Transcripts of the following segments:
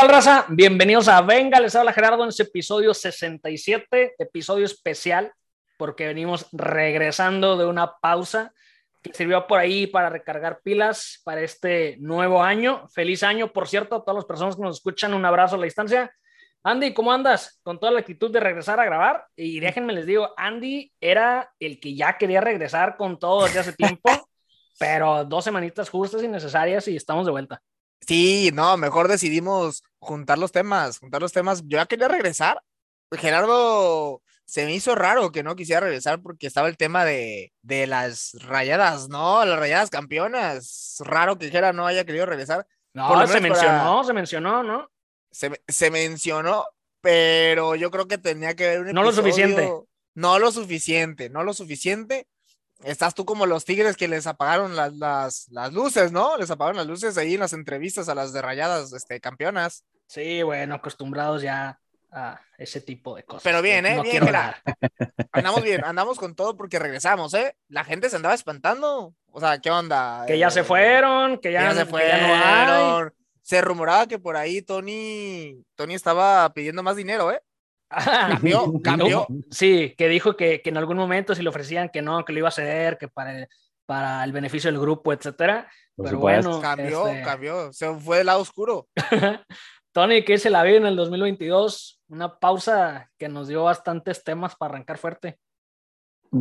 tal, raza? Bienvenidos a Venga, les habla Gerardo en este episodio 67, episodio especial, porque venimos regresando de una pausa que sirvió por ahí para recargar pilas para este nuevo año. Feliz año, por cierto, a todas las personas que nos escuchan, un abrazo a la distancia. Andy, ¿cómo andas? Con toda la actitud de regresar a grabar. Y déjenme les digo, Andy era el que ya quería regresar con todo desde hace tiempo, pero dos semanitas justas y necesarias y estamos de vuelta. Sí, no, mejor decidimos juntar los temas, juntar los temas. Yo ya quería regresar. Gerardo se me hizo raro que no quisiera regresar porque estaba el tema de, de las rayadas, ¿no? Las rayadas campeonas. Raro que Gerardo no haya querido regresar. No, se mencionó, se mencionó, ¿no? Se, se, mencionó, pero yo creo que tenía que ver un episodio, No lo suficiente. No lo suficiente, no lo suficiente estás tú como los tigres que les apagaron las, las, las, luces, ¿no? Les apagaron las luces ahí en las entrevistas a las de rayadas este, campeonas. Sí, bueno, acostumbrados ya a ese tipo de cosas. Pero bien, ¿eh? bien, Andamos bien, andamos con todo porque regresamos, ¿eh? La gente se andaba espantando. O sea, ¿qué onda? Que ya se eh, fueron, que ya, se fueron. Se rumoraba que por ahí Tony, Tony estaba pidiendo más dinero, ¿eh? Cambió, cambió. Sí, que dijo que, que, en algún momento si le ofrecían que no, que lo iba a ceder, que para el, para el beneficio del grupo, etcétera. Pero bueno. Cambió, este cambió. Se fue del lado oscuro. Tony, ¿qué se la vi en el 2022? Una pausa que nos dio bastantes temas para arrancar fuerte.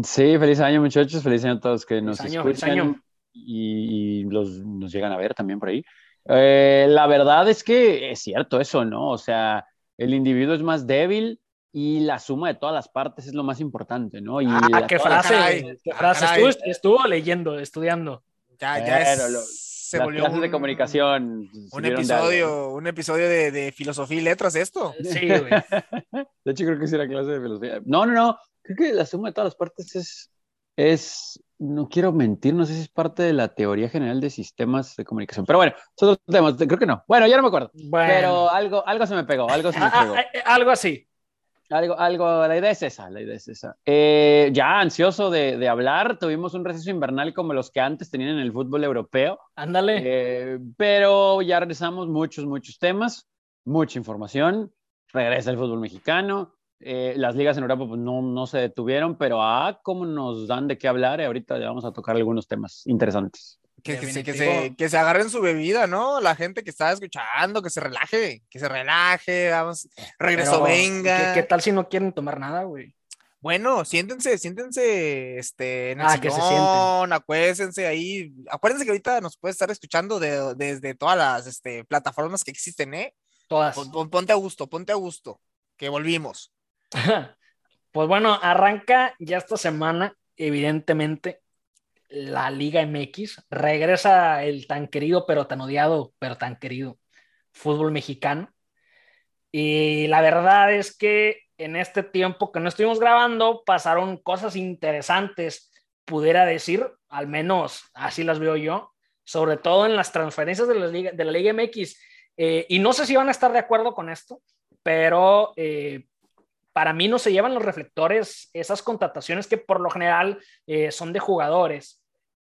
Sí, feliz año, muchachos. Feliz año a todos que nos escuchan Y, los, nos llegan a ver también por ahí. Eh, la verdad es que es cierto eso, ¿no? O sea, el individuo es más débil y la suma de todas las partes es lo más importante, ¿no? Y ah, qué frase, qué frase. Estuvo, leyendo, estudiando. Ya, ya es, se volvió un, de comunicación. Un episodio, un episodio de, de, filosofía y letras, esto. Sí, güey. de hecho, creo que sí era clase de filosofía. No, no, no. Creo que la suma de todas las partes es, es no quiero mentir, no sé si es parte de la teoría general de sistemas de comunicación, pero bueno, son temas, creo que no. Bueno, ya no me acuerdo, pero algo, algo se me pegó, algo se me ah, pegó. Ah, eh, algo así. Algo, algo, la idea es esa, la idea es esa. Eh, ya ansioso de, de, hablar, tuvimos un receso invernal como los que antes tenían en el fútbol europeo. Ándale. Eh, pero ya regresamos muchos, muchos temas, mucha información, regresa el fútbol mexicano, eh, las ligas en Europa pues, no, no se detuvieron, pero ah, cómo nos dan de qué hablar. Y ahorita ya vamos a tocar algunos temas interesantes. Que, que, se, que, se, que, se, agarren su bebida, ¿no? La gente que está escuchando, que se relaje, que se relaje, vamos, regreso, venga. ¿qué, tal si no quieren tomar nada, güey? Bueno, siéntense, siéntense, este, en el ah, sillón, acuérdense ahí. Acuérdense que ahorita nos puede estar escuchando de, desde todas las este, plataformas que existen, ¿eh? Todas. ponte a gusto, ponte a gusto, que volvimos. Pues bueno, arranca ya esta semana, evidentemente, la Liga MX. Regresa el tan querido, pero tan odiado, pero tan querido fútbol mexicano. Y la verdad es que en este tiempo que no estuvimos grabando, pasaron cosas interesantes, pudiera decir, al menos así las veo yo, sobre todo en las transferencias de la Liga, de MX. Eh, y no sé si van a estar de acuerdo con esto, pero eh, para mí no se llevan los reflectores esas contrataciones que por lo general eh, son de jugadores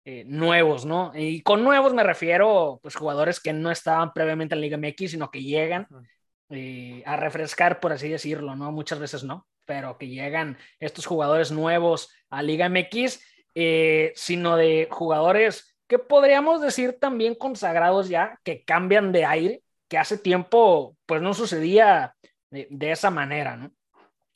eh, nuevos, ¿no? Y con nuevos me refiero, pues, jugadores que no estaban previamente en Liga MX, sino que llegan eh, a refrescar, por así decirlo, ¿no? Muchas veces no, pero que llegan estos jugadores nuevos a Liga MX, sino de jugadores que podríamos decir también consagrados ya, que cambian de aire, que hace tiempo, pues, no sucedía de esa manera, ¿no?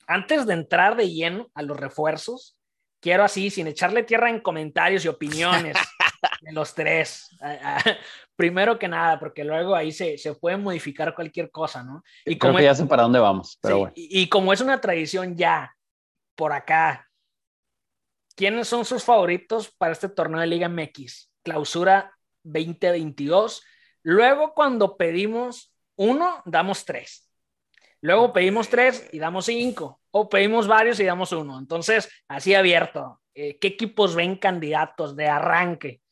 Antes de entrar de lleno a los refuerzos, quiero así, sin echarle tierra en comentarios y opiniones de los tres. Primero que nada, porque luego ahí se, se puede modificar cualquier cosa, ¿no? Y como ya sé para dónde vamos, pero bueno. Y, como es una tradición ya por acá, ¿quiénes son sus favoritos para este torneo de Liga MX? Clausura 2022. Luego, cuando pedimos uno, damos tres. Luego pedimos tres y damos cinco, o pedimos varios y damos uno. Entonces, así abierto. Eh, ¿Qué equipos ven candidatos de arranque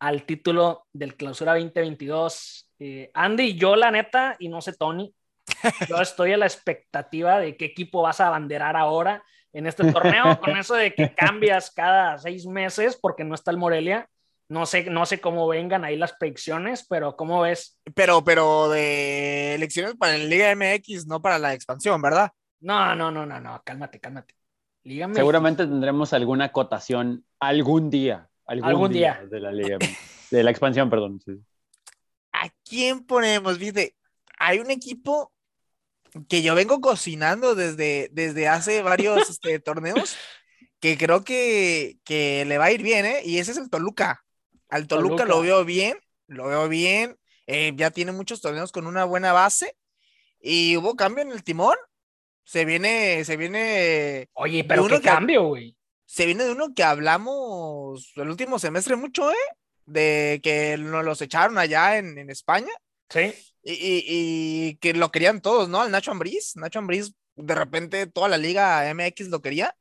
al título del Clausura 2022? Eh, Andy, yo la neta, y no sé Tony, yo estoy a la expectativa de qué equipo vas a abanderar ahora en este torneo, con eso de que cambias cada seis meses porque no está el Morelia. No sé, no sé cómo vengan ahí las predicciones, pero ¿cómo ves? Pero, pero de elecciones para la Liga MX, no para la expansión, ¿verdad? No, no, no, no, no, cálmate, cálmate. Liga Seguramente tendremos alguna acotación algún día. Algún, día, De la Liga, de la expansión, perdón. ¿A quién ponemos? Viste, hay un equipo que yo vengo cocinando desde, desde hace varios este, torneos que creo que, que, le va a ir bien, ¿eh? Y ese es el Toluca. Al Toluca, lo veo bien, lo veo bien. Eh, ya tiene muchos torneos con una buena base. Y hubo cambio en el timón. Se viene, se viene. Oye, pero qué cambio, güey. Se viene de uno que hablamos el último semestre mucho, ¿eh? De que nos los echaron allá en, en España. Sí. Y, y, que lo querían todos, ¿no? Al Nacho Ambriz. Nacho Ambriz, de repente toda la liga MX lo quería.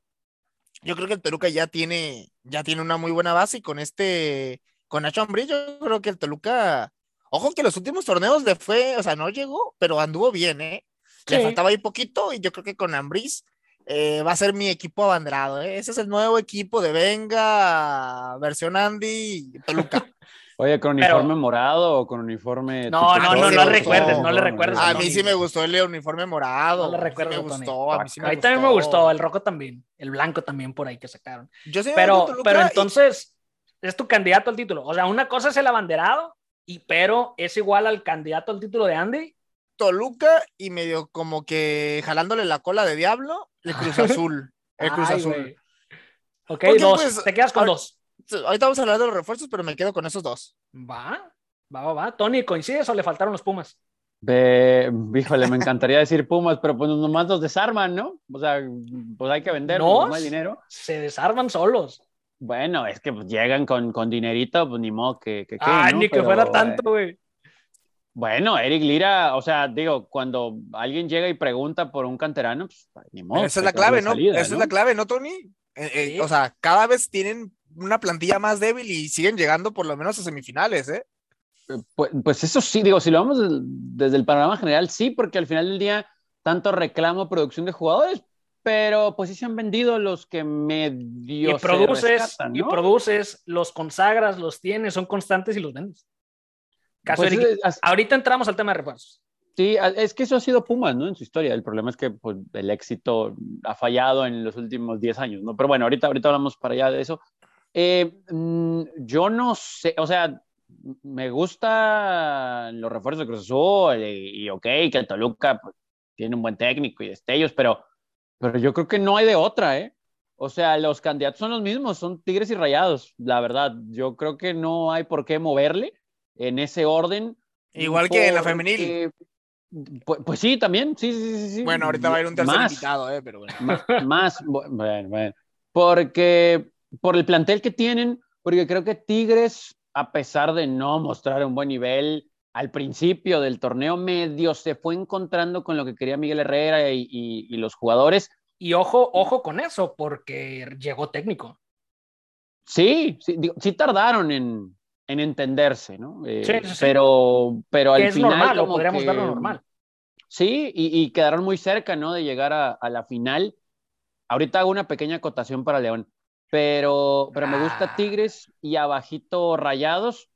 Yo creo que el Toluca ya tiene, ya tiene una muy buena base y con este, con Nacho Ambriz, yo creo que el Toluca, ojo que los últimos torneos le fue, o sea, no llegó, pero anduvo bien, ¿eh? Le faltaba ahí poquito y yo creo que con Ambriz eh, va a ser mi equipo abanderado. ¿eh? Ese es el nuevo equipo de Venga, versión Andy Toluca. Oye, ¿con uniforme morado o con uniforme.? No, no, no, no, le recuerdes, no le recuerdes. A mí sí me gustó el uniforme morado. No le recuerdo. me gustó, a mí sí me ahí también me gustó, el rojo también, el blanco también por ahí que sacaron. Yo sí pero, pero entonces, es tu candidato al título. O sea, una cosa es el abanderado, y pero es igual al candidato al título de Andy. Toluca y medio como que jalándole la cola de diablo, el Cruz Azul. El Cruz Azul. Ok, dos. Pues, Te quedas con dos. Ahorita vamos a hablar de los refuerzos, pero me quedo con esos dos. Va, va, va, va. Tony, ¿coincides o le faltaron los Pumas? Ve, híjole, me encantaría decir Pumas, pero pues nomás los desarman, ¿no? O sea, pues hay que vender, no, hay dinero. Se desarman solos. Bueno, es que pues, llegan con, con dinerito, pues ni modo que. que ah, ni que fuera tanto, güey. Bueno, Eric Lira, o sea, digo, cuando alguien llega y pregunta por un canterano, pues ni modo. Esa es la clave, ¿no? Esa es la clave, ¿no, Tony? Eh, eh, o sea, cada vez tienen una plantilla más débil y siguen llegando por lo menos a semifinales, ¿eh? eh pues, pues, eso sí, digo, si lo vemos desde el panorama general, sí, porque al final del día, tanto reclamo producción de jugadores, pero pues sí se han vendido los que medio y produces y produces los consagras los tienes son constantes y los vendes Caso pues, ahorita entramos al tema de refuerzos Sí, es que eso ha sido Pumas, ¿no? En su historia. El problema es que pues, el éxito ha fallado en los últimos 10 años, ¿no? Pero bueno, ahorita, ahorita hablamos para allá de eso. Eh, mm, yo no sé, o sea, me gustan los refuerzos de Cruz Azul y, ok, que el Toluca pues, tiene un buen técnico y destellos, pero, pero yo creo que no hay de otra, ¿eh? O sea, los candidatos son los mismos, son Tigres y Rayados, la verdad. Yo creo que no hay por qué moverle en ese orden. Igual que en la femenil. Pues, pues, sí, también, sí, sí, sí, Bueno, ahorita va a ir un tercer invitado, ¿eh? Pero bueno. Más, bueno, bueno. Porque por el plantel que tienen, porque creo que Tigres, a pesar de no mostrar un buen nivel al principio del torneo medio, se fue encontrando con lo que quería Miguel Herrera y, los jugadores. Y ojo, ojo con eso, porque llegó técnico. Sí, sí, sí tardaron en, en entenderse, ¿no? Eh, sí, sí, Pero, pero al es final. Normal, lo podríamos verlo normal. Sí, y, quedaron muy cerca, ¿no? De llegar a, a, la final. Ahorita hago una pequeña acotación para León pero, pero me gusta ah. Tigres y abajito Rayados.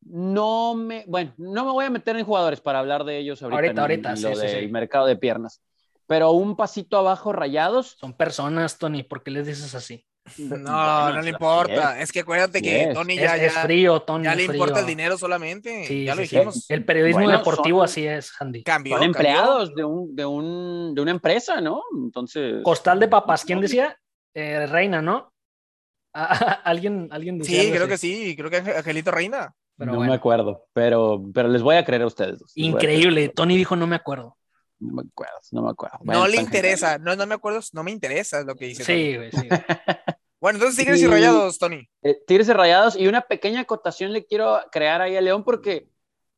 No me, bueno, no me voy a meter en jugadores para hablar de ellos ahorita. Ahorita, ahorita, lo del mercado de piernas. Pero un pasito abajo Rayados. Son personas, Tony, ¿por qué les dices así? No, no le importa. Es, que acuérdate que Tony ya, es, frío, Tony. Ya le importa el dinero solamente. Sí, ya lo dijimos. El periodismo deportivo así es, Andy. son empleados de, un, de, un, de, una empresa, ¿no? Entonces. Costal de papas, ¿quién decía? Eh, Reina, ¿no? alguien, alguien Sí, creo que sí, creo que Angelito Reina. no me acuerdo, pero, pero les voy a creer a ustedes. Increíble, Tony dijo no me acuerdo. No me acuerdo, no me acuerdo. no le interesa, no, no me acuerdo, no me interesa lo que dice. Sí, güey, sí. bueno, entonces Tigres y, Rayados, Tony. Eh, tigres y Rayados, y una pequeña acotación le quiero crear ahí a León porque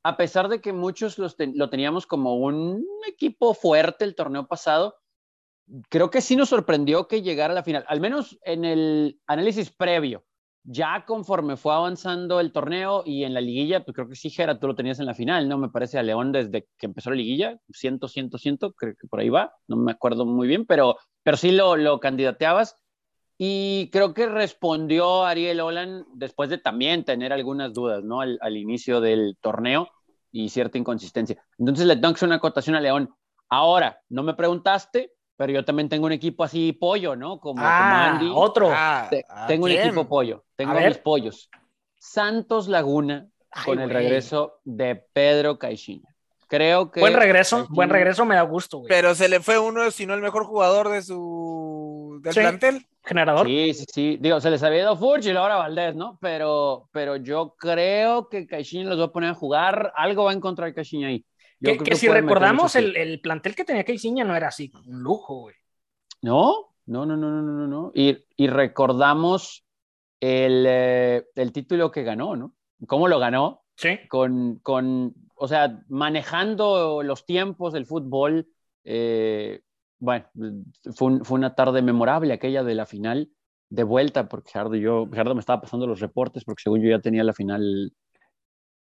a pesar de que muchos lo teníamos como un equipo fuerte el torneo pasado, creo que sí nos sorprendió que llegara a la final, al menos en el análisis previo. Ya conforme fue avanzando el torneo y en la liguilla, pues creo que sí, Gera, tú lo tenías en la final, ¿no? Me parece a León desde que empezó la liguilla, ciento, ciento, ciento, creo que por ahí va, no me acuerdo muy bien, pero, pero sí lo, lo candidateabas. Y creo que respondió Ariel Olan después de también tener algunas dudas, ¿no? Al, inicio del torneo y cierta inconsistencia. Entonces le tengo que hacer una acotación a León. Ahora, no me preguntaste, pero yo también tengo un equipo así pollo, ¿no? Como, ah, Andy. Otro. Ah, tengo un equipo pollo. Tengo mis pollos. Santos Laguna con el regreso de Pedro Caixinha. Creo que. Buen regreso, buen regreso, me da gusto, güey. Pero se le fue uno, si no el mejor jugador de su del plantel. Generador. Sí, sí, sí. Digo, se les había ido Furch y ahora Valdés, ¿no? Pero, pero yo creo que Caixinha los va a poner a jugar. Algo va a encontrar Caixinha ahí. que, si recordamos, el, el, plantel que tenía Caixinha no era así, un lujo, güey. No, no, no, no, no, no, no. Y, y recordamos el, eh, el título que ganó, ¿no? ¿Cómo lo ganó? Sí. Con, con o sea, manejando los tiempos del fútbol, eh, bueno, fue, una tarde memorable aquella de la final de vuelta, porque Gerardo, me estaba pasando los reportes, porque según yo ya tenía la final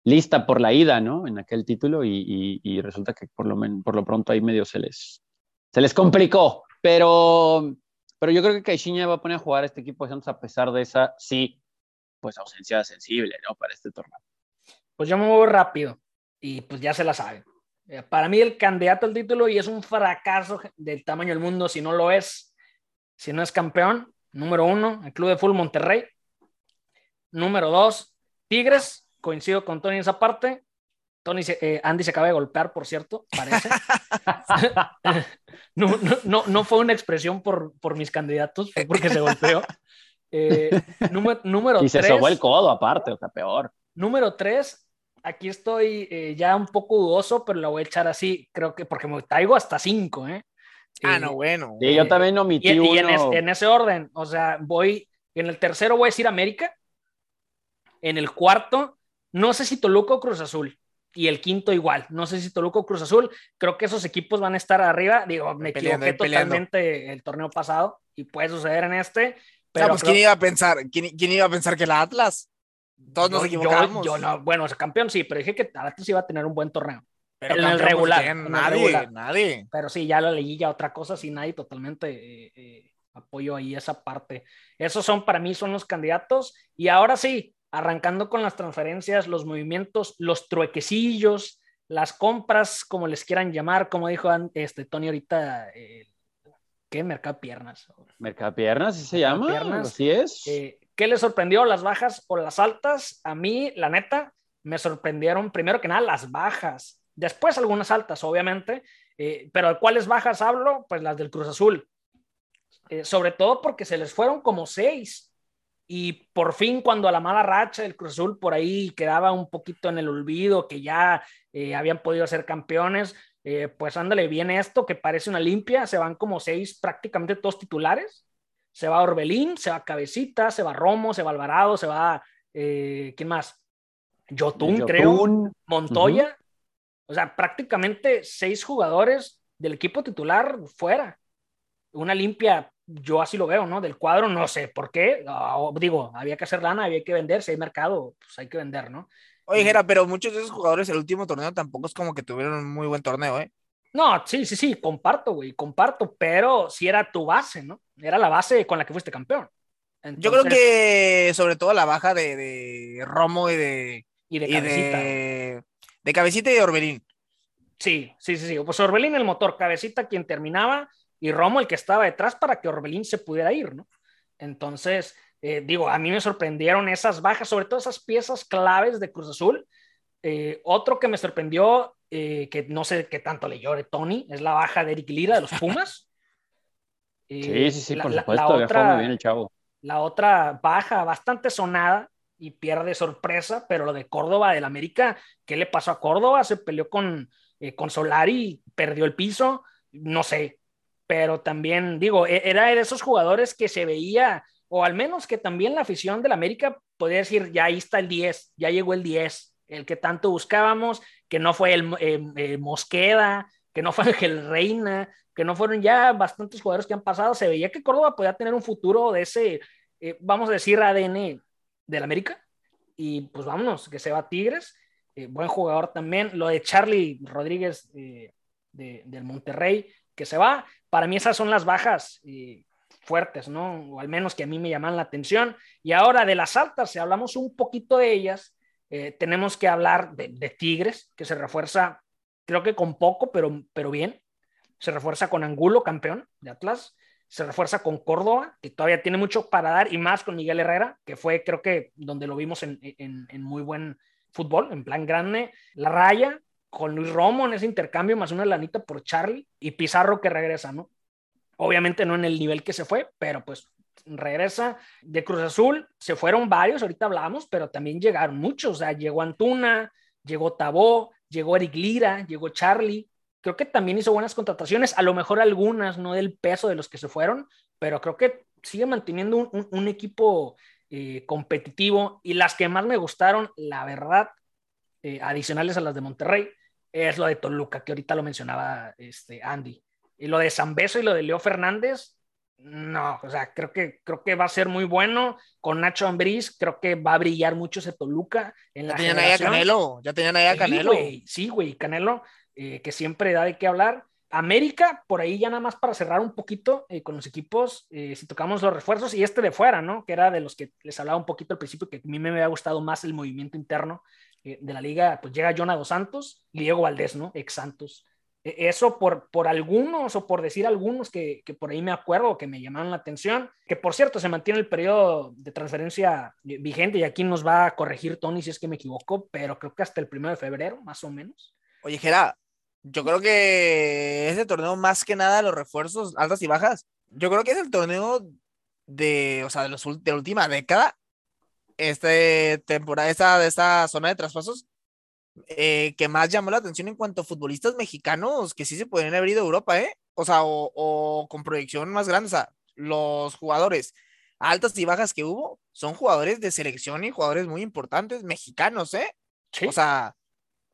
lista por la ida, ¿no? En aquel título, y, resulta que por lo, por lo pronto ahí medio se les, se les complicó, pero, pero yo creo que Caixinha va a poner a jugar este equipo de Santos a pesar de esa, sí, pues ausencia sensible, ¿no? Para este torneo. Pues yo me voy rápido y pues ya se la saben. Eh, para mí el candidato al título y es un fracaso del tamaño del mundo si no lo es, si no es campeón, número uno, el Club de Fútbol Monterrey. Número dos, Tigres, coincido con Tony en esa parte. Tony, eh, Andy se acaba de golpear, por cierto, parece. no, no, no, fue una expresión por, por mis candidatos, fue porque se golpeó. Eh, número, número y se sobó el codo aparte, o sea, peor. Número tres, aquí estoy eh, ya un poco dudoso, pero la voy a echar así, creo que porque me traigo hasta cinco, ¿eh? Ah, no, bueno. Sí, yo también omití y, uno. Y en, ese orden, o sea, voy, en el tercero voy a decir América, en el cuarto, no sé si Toluca o Cruz Azul, y el quinto igual, no sé si Toluca o Cruz Azul, creo que esos equipos van a estar arriba, digo, me equivoqué totalmente el torneo pasado, y puede suceder en este, pero... pues, ¿quién iba a pensar, quién, quién iba a pensar que el Atlas? Todos nos equivocamos. Yo, no, bueno, ese campeón sí, pero dije que Atlas iba a tener un buen torneo. Pero en el regular. nadie, nadie. Pero sí, ya la leí ya otra cosa, sí, nadie totalmente eh, eh, apoyo ahí esa parte. Esos son para mí son los candidatos. Y ahora sí, arrancando con las transferencias, los movimientos, los truequecillos, las compras, como les quieran llamar, como dijo este Tony ahorita, eh, ¿qué? Mercado Piernas. Mercado Piernas, ¿sí se llama? Piernas. Así es. ¿Qué les sorprendió, las bajas o las altas? A mí, la neta, me sorprendieron primero que nada las bajas, después algunas altas, obviamente, eh, pero ¿de cuáles bajas hablo? Pues las del Cruz Azul. Eh, sobre todo porque se les fueron como seis. Y por fin, cuando a la mala racha del Cruz Azul por ahí quedaba un poquito en el olvido, que ya eh, habían podido ser campeones, pues ándale, viene esto que parece una limpia, se van como seis prácticamente todos titulares se va Orbelín, se va Cabecita, se va Romo, se va Alvarado, se va, eh, ¿quién más? Yotun, creo, Montoya. O sea, prácticamente seis jugadores del equipo titular fuera. Una limpia, yo así lo veo, ¿no? Del cuadro, no sé por qué. Ah, digo, había que hacer lana, había que vender. Si hay mercado, pues hay que vender, ¿no? Oye, Gera, pero muchos de esos jugadores el último torneo tampoco es como que tuvieron un muy buen torneo, ¿eh? No, sí, sí, sí, comparto, güey, comparto, pero si era tu base, ¿no? Era la base con la que fuiste campeón. Yo creo que sobre todo la baja de, Romo y de... Y de Cabecita. de, Cabecita y de Orbelín. Sí, sí, sí, sí. Pues Orbelín el motor, Cabecita quien terminaba y Romo el que estaba detrás para que Orbelín se pudiera ir, ¿no? Entonces, eh, digo, a mí me sorprendieron esas bajas, sobre todo esas piezas claves de Cruz Azul. Eh, otro que me sorprendió eh, que no sé qué tanto le llore Tony, es la baja de Eric Lira de los Pumas. sí, sí, sí, por supuesto, la otra, bien el chavo. La otra baja bastante sonada y pierde sorpresa, pero lo de Córdoba del América, ¿qué le pasó a Córdoba? Se peleó con, eh, con Solari, perdió el piso, no sé, pero también digo, e-, era de esos jugadores que se veía, o al menos que también la afición del América podía decir, ya ahí está el 10, ya llegó el 10, el que tanto buscábamos, que no fue el eh, eh, Mosqueda, que no fue Ángel Reina, que no fueron ya bastantes jugadores que han pasado, se veía que Córdoba podía tener un futuro de ese, eh, vamos a decir, ADN del América. Y pues vámonos, que se va Tigres, buen jugador también. Lo de Charlie Rodríguez del Monterrey, que se va. Para mí esas son las bajas fuertes, ¿no? O al menos que a mí me llaman la atención. Y ahora de las altas, si hablamos un poquito de ellas, eh, tenemos que hablar de, Tigres, que se refuerza, creo que con poco, pero, pero bien. Se refuerza con Angulo, campeón de Atlas. Se refuerza con Córdoba, que todavía tiene mucho para dar, y más con Miguel Herrera, que fue, creo que, donde lo vimos en, en muy buen fútbol, en plan grande. La raya, con Luis Romo en ese intercambio, más una lanita por Charlie, y Pizarro que regresa, ¿no? Obviamente no en el nivel que se fue, pero pues regresa de Cruz Azul, se fueron varios, ahorita hablamos, pero también llegaron muchos, o sea, llegó Antuna, llegó Tabó, llegó Eric Lira, llegó Charlie, creo que también hizo buenas contrataciones, a lo mejor algunas no del peso de los que se fueron, pero creo que sigue manteniendo un, equipo eh, competitivo y las que más me gustaron, la verdad, eh, adicionales a las de Monterrey, es lo de Toluca, que ahorita lo mencionaba este, Andy. Y lo de Zambeso y lo de Leo Fernández, no, o sea, creo que, creo que va a ser muy bueno. Con Nacho Ambriz, creo que va a brillar mucho ese Toluca. En ya tenían ahí a Canelo, ya tenían ahí a Canelo. Sí, güey, Canelo, eh, que siempre da de qué hablar. América, por ahí ya nada más para cerrar un poquito eh, con los equipos, eh, si tocamos los refuerzos y este de fuera, ¿no? Que era de los que les hablaba un poquito al principio, que a mí me había gustado más el movimiento interno de la liga, pues llega Jonah Dos Santos y Diego Valdés, ¿no? Ex Santos. E, eso por, por algunos o por decir algunos que, que, por ahí me acuerdo que me llamaron la atención, que por cierto se mantiene el periodo de transferencia vigente y aquí nos va a corregir Tony si es que me equivoco, pero creo que hasta el primero de febrero, más o menos. Oye, Gera, yo creo que ese torneo más que nada los refuerzos altas y bajas, yo creo que es el torneo de, o sea, de, los, de la última década, este temporada, esta, de esta zona de traspasos, eh, que más llamó la atención en cuanto a futbolistas mexicanos que sí se pueden haber ido a Europa, ¿eh? O sea, o, con proyección más grande, o sea, los jugadores altas y bajas que hubo son jugadores de selección y jugadores muy importantes mexicanos, ¿eh? O sea,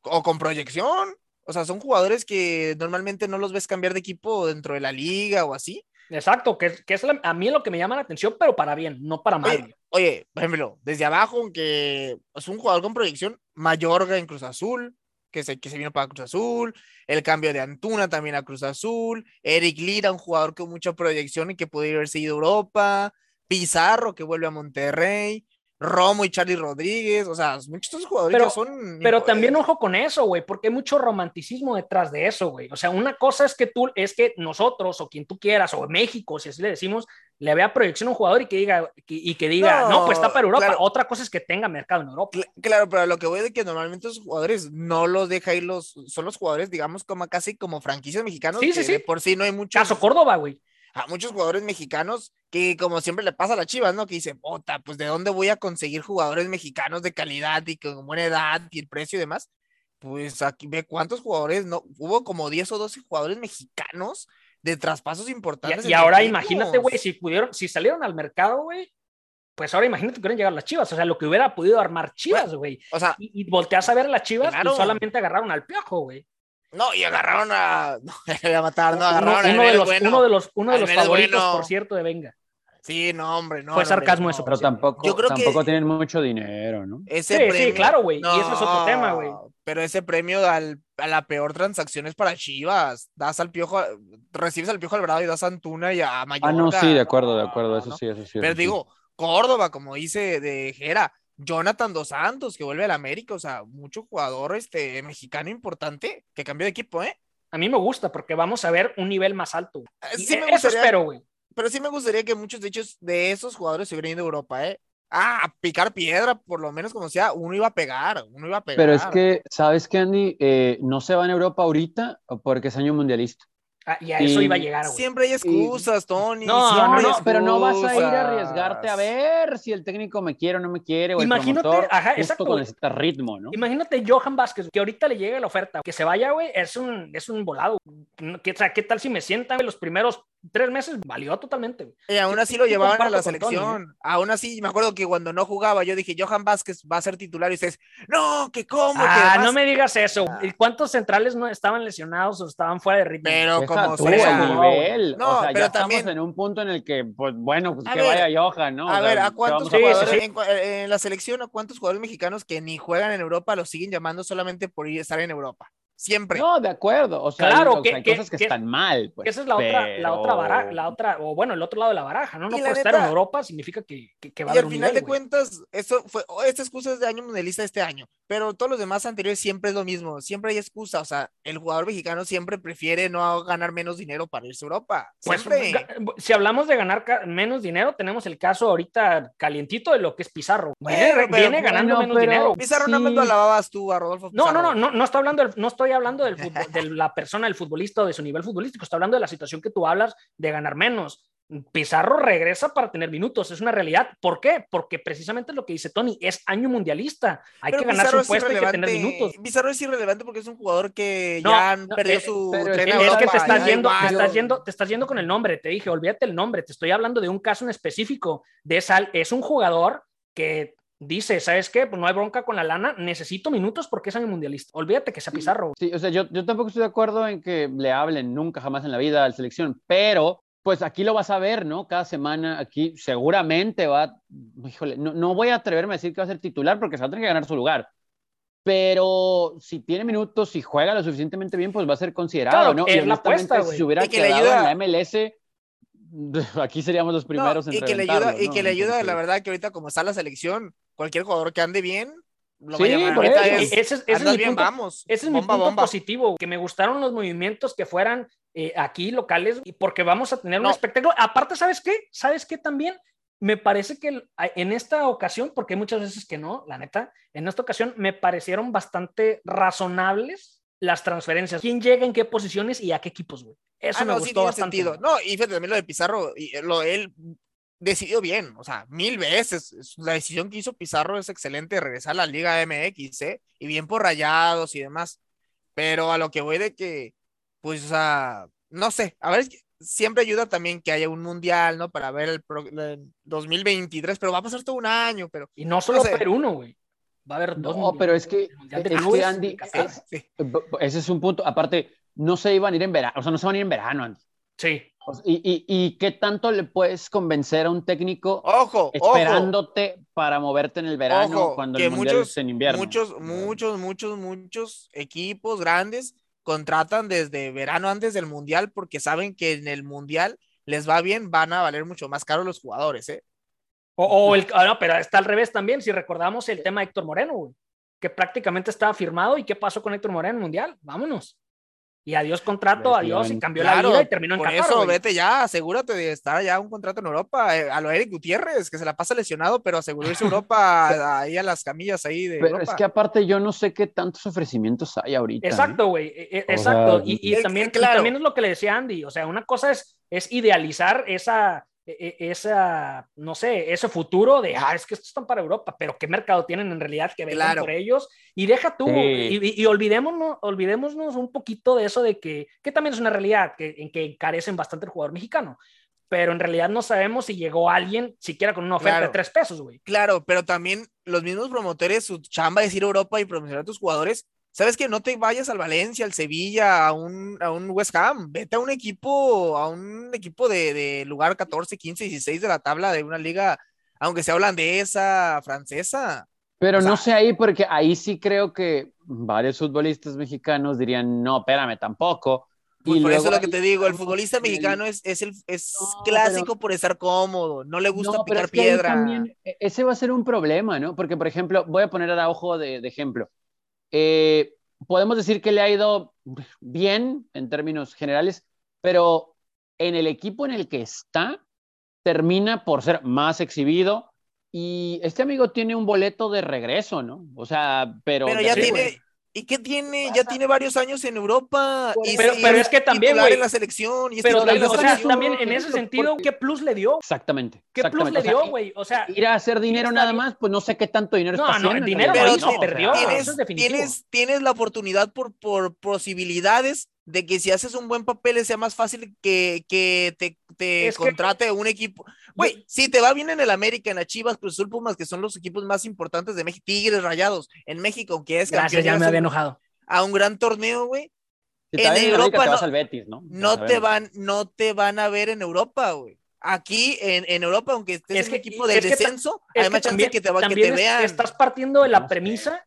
o con proyección, o sea, son jugadores que normalmente no los ves cambiar de equipo dentro de la liga o así. Exacto, que, es a mí lo que me llama la atención, pero para bien, no para mal. Oye, por ejemplo, desde abajo, aunque es un jugador con proyección, Mayorga en Cruz Azul, que se, que se vino para Cruz Azul, el cambio de Antuna también a Cruz Azul, Eric Lira, un jugador con mucha proyección y que podría haber seguido Europa, Pizarro que vuelve a Monterrey, Romo y Charlie Rodríguez, o sea, muchos jugadores pero, son. Pero también ojo con eso, güey, porque hay mucho romanticismo detrás de eso, güey. O sea, una cosa es que tú, es que nosotros, o quien tú quieras, o México, si así le decimos, le vea proyección a un jugador y que diga, y que diga, no, pues está para Europa. Otra cosa es que tenga mercado en Europa. Claro, pero lo que voy de que normalmente esos jugadores no los deja ir los, son los jugadores, digamos, como casi como franquicias mexicanos. Sí, sí, sí. por sí no hay mucho. Caso Córdoba, güey a muchos jugadores mexicanos que como siempre le pasa a las Chivas, ¿no? Que dice, puta, pues de dónde voy a conseguir jugadores mexicanos de calidad y con buena edad y el precio y demás. Pues aquí ve cuántos jugadores, no, hubo como 10 o 12 jugadores mexicanos de traspasos importantes. Y, ahora imagínate, güey, si pudieron, si salieron al mercado, güey, pues ahora imagínate que hubieran llegado las Chivas, o sea, lo que hubiera podido armar Chivas, güey. O sea, y, volteas a ver a las Chivas y solamente agarraron al piojo, güey. No, y agarraron a. No, voy a matar, no, agarraron uno, a de los, uno de los, uno de los favoritos, por cierto, de Venga. Sí, no, hombre, no. Fue sarcasmo eso. Pero tampoco, Yo creo tampoco tienen mucho dinero, ¿no? Ese sí, premio, sí, claro, güey. y ese es otro tema, güey. Pero ese premio al, a la peor transacción es para Chivas. Das al piojo, recibes al piojo Alvarado y das a Antuna y a Mallorca. Ah, no, sí, de acuerdo, de acuerdo, eso sí, eso sí. Pero digo, Córdoba, como dice de Jera, Jonathan Dos Santos, que vuelve al América, o sea, mucho jugador este, mexicano importante que cambió de equipo, ¿eh? A mí me gusta porque vamos a ver un nivel más alto. Eh, sí me eso espero, güey. Pero sí me gustaría que muchos de, de esos jugadores se hubieran ido a Europa, ¿eh? Ah, picar piedra, por lo menos como sea, uno iba a pegar, uno iba a pegar. Pero es que, ¿sabes qué, Andy? Eh, no se va a Europa ahorita porque es año mundialista. Ah, y a eso iba a llegar, güey. Siempre hay excusas, Tony. No, no, no, pero no vas a ir a arriesgarte a ver si el técnico me quiere o no me quiere. O Imagínate, el promotor, ajá, exacto. con este ritmo, ¿no? Imagínate Johan Vázquez, que ahorita le llegue la oferta, que se vaya, güey, es un, es un volado. ¿Qué, o sea, ¿qué tal si me sientan los primeros tres meses? Valió totalmente, Y aún así lo llevaban a la selección. Aún así, me acuerdo que cuando no jugaba, yo dije, Johan Vázquez va a ser titular. Y ustedes, no, que cómo. Ah, no me digas eso. ¿Y ¿Cuántos centrales no estaban lesionados o estaban fuera de ritmo? Pero como sea nivel. No, o sea, pero ya también... estamos en un punto en el que, pues bueno, pues que vaya Johan, ¿no? A ver, ¿a cuántos jugadores En, la selección, a cuántos jugadores mexicanos que ni juegan en Europa los siguen llamando solamente por ir, estar en Europa? Siempre. No, de acuerdo. O sea, claro, hay, que, cosas que, están mal. Pues, esa es la otra, la otra baraja, la otra, o bueno, el otro lado de la baraja, ¿no? No por estar en Europa significa que, que va a haber un Y al final de cuentas, esto fue, esta excusa es de año mundialista este año, pero todos los demás anteriores siempre es lo mismo, siempre hay excusa, o sea, el jugador mexicano siempre prefiere no ganar menos dinero para irse a Europa. Pues, si hablamos de ganar menos dinero, tenemos el caso ahorita calientito de lo que es Pizarro. viene, ganando menos dinero. Pizarro no me lo alababas tú a Rodolfo No, no, no, no, no estoy hablando, no estoy hablando del de la persona, del futbolista o de su nivel futbolístico, estoy hablando de la situación que tú hablas de ganar menos. Pizarro regresa para tener minutos, es una realidad. ¿Por qué? Porque precisamente lo que dice Tony, es año mundialista. Hay que ganar su puesto y que tener minutos. Pizarro es irrelevante porque es un jugador que ya perdió eh, su Es que te estás, yendo, te estás yendo, te estás yendo con el nombre, te dije, olvídate el nombre, te estoy hablando de un caso en específico. De Sal, es un jugador que dice, ¿sabes qué? Pues no hay bronca con la lana, necesito minutos porque es año mundialista. Olvídate que sea Pizarro. Sí, o sea, yo, yo tampoco estoy de acuerdo en que le hablen nunca jamás en la vida a la selección, pero pues aquí lo vas a ver, ¿no? Cada semana aquí seguramente va, híjole, no, no voy a atreverme a decir que va a ser titular porque se va a tener que ganar su lugar. Pero si tiene minutos, y juega lo suficientemente bien, pues va a ser considerado, ¿no? Es la apuesta, Si hubiera quedado en la MLS, aquí seríamos los primeros en y que le ayuda Y que le ayuda, la verdad, que ahorita como está la selección, cualquier jugador que ande bien, lo sí, por ese, es, mi bien, punto, vamos. Ese es mi punto positivo, que me gustaron los movimientos que fueran eh, aquí locales y porque vamos a tener un espectáculo. Aparte, ¿sabes qué? ¿Sabes qué también? Me parece que en esta ocasión, porque hay muchas veces que no, la neta, en esta ocasión me parecieron bastante razonables las transferencias. ¿Quién llega en qué posiciones y a qué equipos, güey? Eso ah, me gustó bastante. Sentido. No, y fíjate también lo de Pizarro, y lo, él decidió bien, o sea, mil veces. La decisión que hizo Pizarro es excelente, regresar a la Liga MX, ¿eh? Y bien por rayados y demás. Pero a lo que voy de que, pues, o sea, no sé, a ver, siempre ayuda también que haya un mundial, ¿no? Para ver el, 2023, pero va a pasar todo un año, pero... Y no solo no uno, güey. Va a haber dos. No, pero es que, es Andy, ese es un punto. Aparte, no se iban a ir en verano, o sea, no se van a ir en verano, Andy. Sí. ¿Y, y, qué tanto le puedes convencer a un técnico ojo, esperándote para moverte en el verano cuando el mundial muchos, es en invierno? Muchos, muchos, muchos, muchos equipos grandes contratan desde verano antes del mundial porque saben que en el mundial les va bien, van a valer mucho más caro los jugadores, ¿eh? O, el, ah, no, pero está al revés también, si recordamos el tema de Héctor Moreno, que prácticamente estaba firmado y qué pasó con Héctor Moreno en el mundial, vámonos. Y adiós contrato, adiós, y cambió la vida y terminó en Por eso, vete ya, asegúrate de estar ya un contrato en Europa. Eh, a lo Eric Gutiérrez, que se la pasa lesionado, pero asegurarse Europa ahí a las camillas ahí de Pero es que aparte yo no sé qué tantos ofrecimientos hay ahorita. ¿eh? Exacto, güey, e, e, exacto. y, también, también es lo que le decía Andy, o sea, una cosa es, es idealizar esa esa, no sé, ese futuro de, ah, es que estos están para Europa, pero qué mercado tienen en realidad que vengan por ellos. Y deja tú, y, olvidémonos, olvidémonos un poquito de eso de que, que también es una realidad, que, en que carecen bastante el jugador mexicano. Pero en realidad no sabemos si llegó alguien siquiera con una oferta de tres pesos, güey. Claro, pero también los mismos promotores, su chamba es ir a Europa y promocionar a tus jugadores, ¿Sabes que No te vayas al Valencia, al Sevilla, a un, a un West Ham. Vete a un equipo, a un equipo de, de, lugar 14, 15, 16 de la tabla de una liga, aunque sea holandesa, francesa. Pero no sé ahí, porque ahí sí creo que varios futbolistas mexicanos dirían, no, espérame, tampoco. Pues y por eso es lo que te digo, el futbolista mexicano es, es, el, es clásico por estar cómodo, no le gusta picar piedra. E, ese va a ser un problema, ¿no? Porque, por ejemplo, voy a poner a ojo de, de ejemplo. Eh, podemos decir que le ha ido bien en términos generales, pero en el equipo en el que está, termina por ser más exhibido y este amigo tiene un boleto de regreso, ¿no? O sea, pero... Pero ya tiene, ¿Y qué tiene? Ya tiene varios años en Europa. Y pero, pero es que también, güey. en la selección. Y pero o sea, también en ese sentido, ¿qué plus le dio? Exactamente. ¿Qué plus le dio, güey? O sea, ir a hacer dinero nada más, pues no sé qué tanto dinero no, está No, no, dinero pero no, perdió. Tienes, eso es definitivo. Tienes, tienes la oportunidad por, por posibilidades de que si haces un buen papel sea más fácil que, que te, te contrate un equipo. Güey, si te va bien en el América, en las Chivas, Cruz Pumas, que son los equipos más importantes de México, Tigres Rayados, en México, que es Gracias, ya me había enojado a un gran torneo, güey. en Europa no, no, te van, no te van a ver en Europa, güey. Aquí en, en, Europa, aunque estés es en el equipo del descenso, hay más chance que te, que te vean. Estás partiendo de la premisa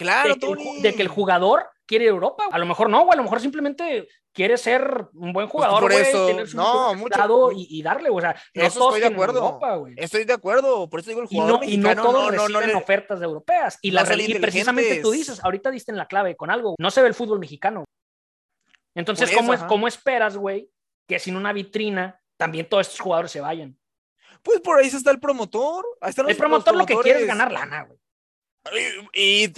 Claro, de, que de que el jugador quiere Europa. A lo mejor no, güey, a lo mejor simplemente quiere ser un buen pues jugador, güey, tener su no, mucho, y, y, darle, o sea, no eso estoy de acuerdo. estoy de acuerdo, por eso digo el jugador y no, mexicano, y no todos no, reciben ofertas europeas y, la, y precisamente tú dices, ahorita diste en la clave con algo, no se ve el fútbol mexicano. Entonces, ¿cómo, es, ¿cómo esperas, güey, que sin una vitrina también todos estos jugadores se vayan? Pues por ahí está el promotor. el promotor lo que quiere es ganar lana, güey. Y,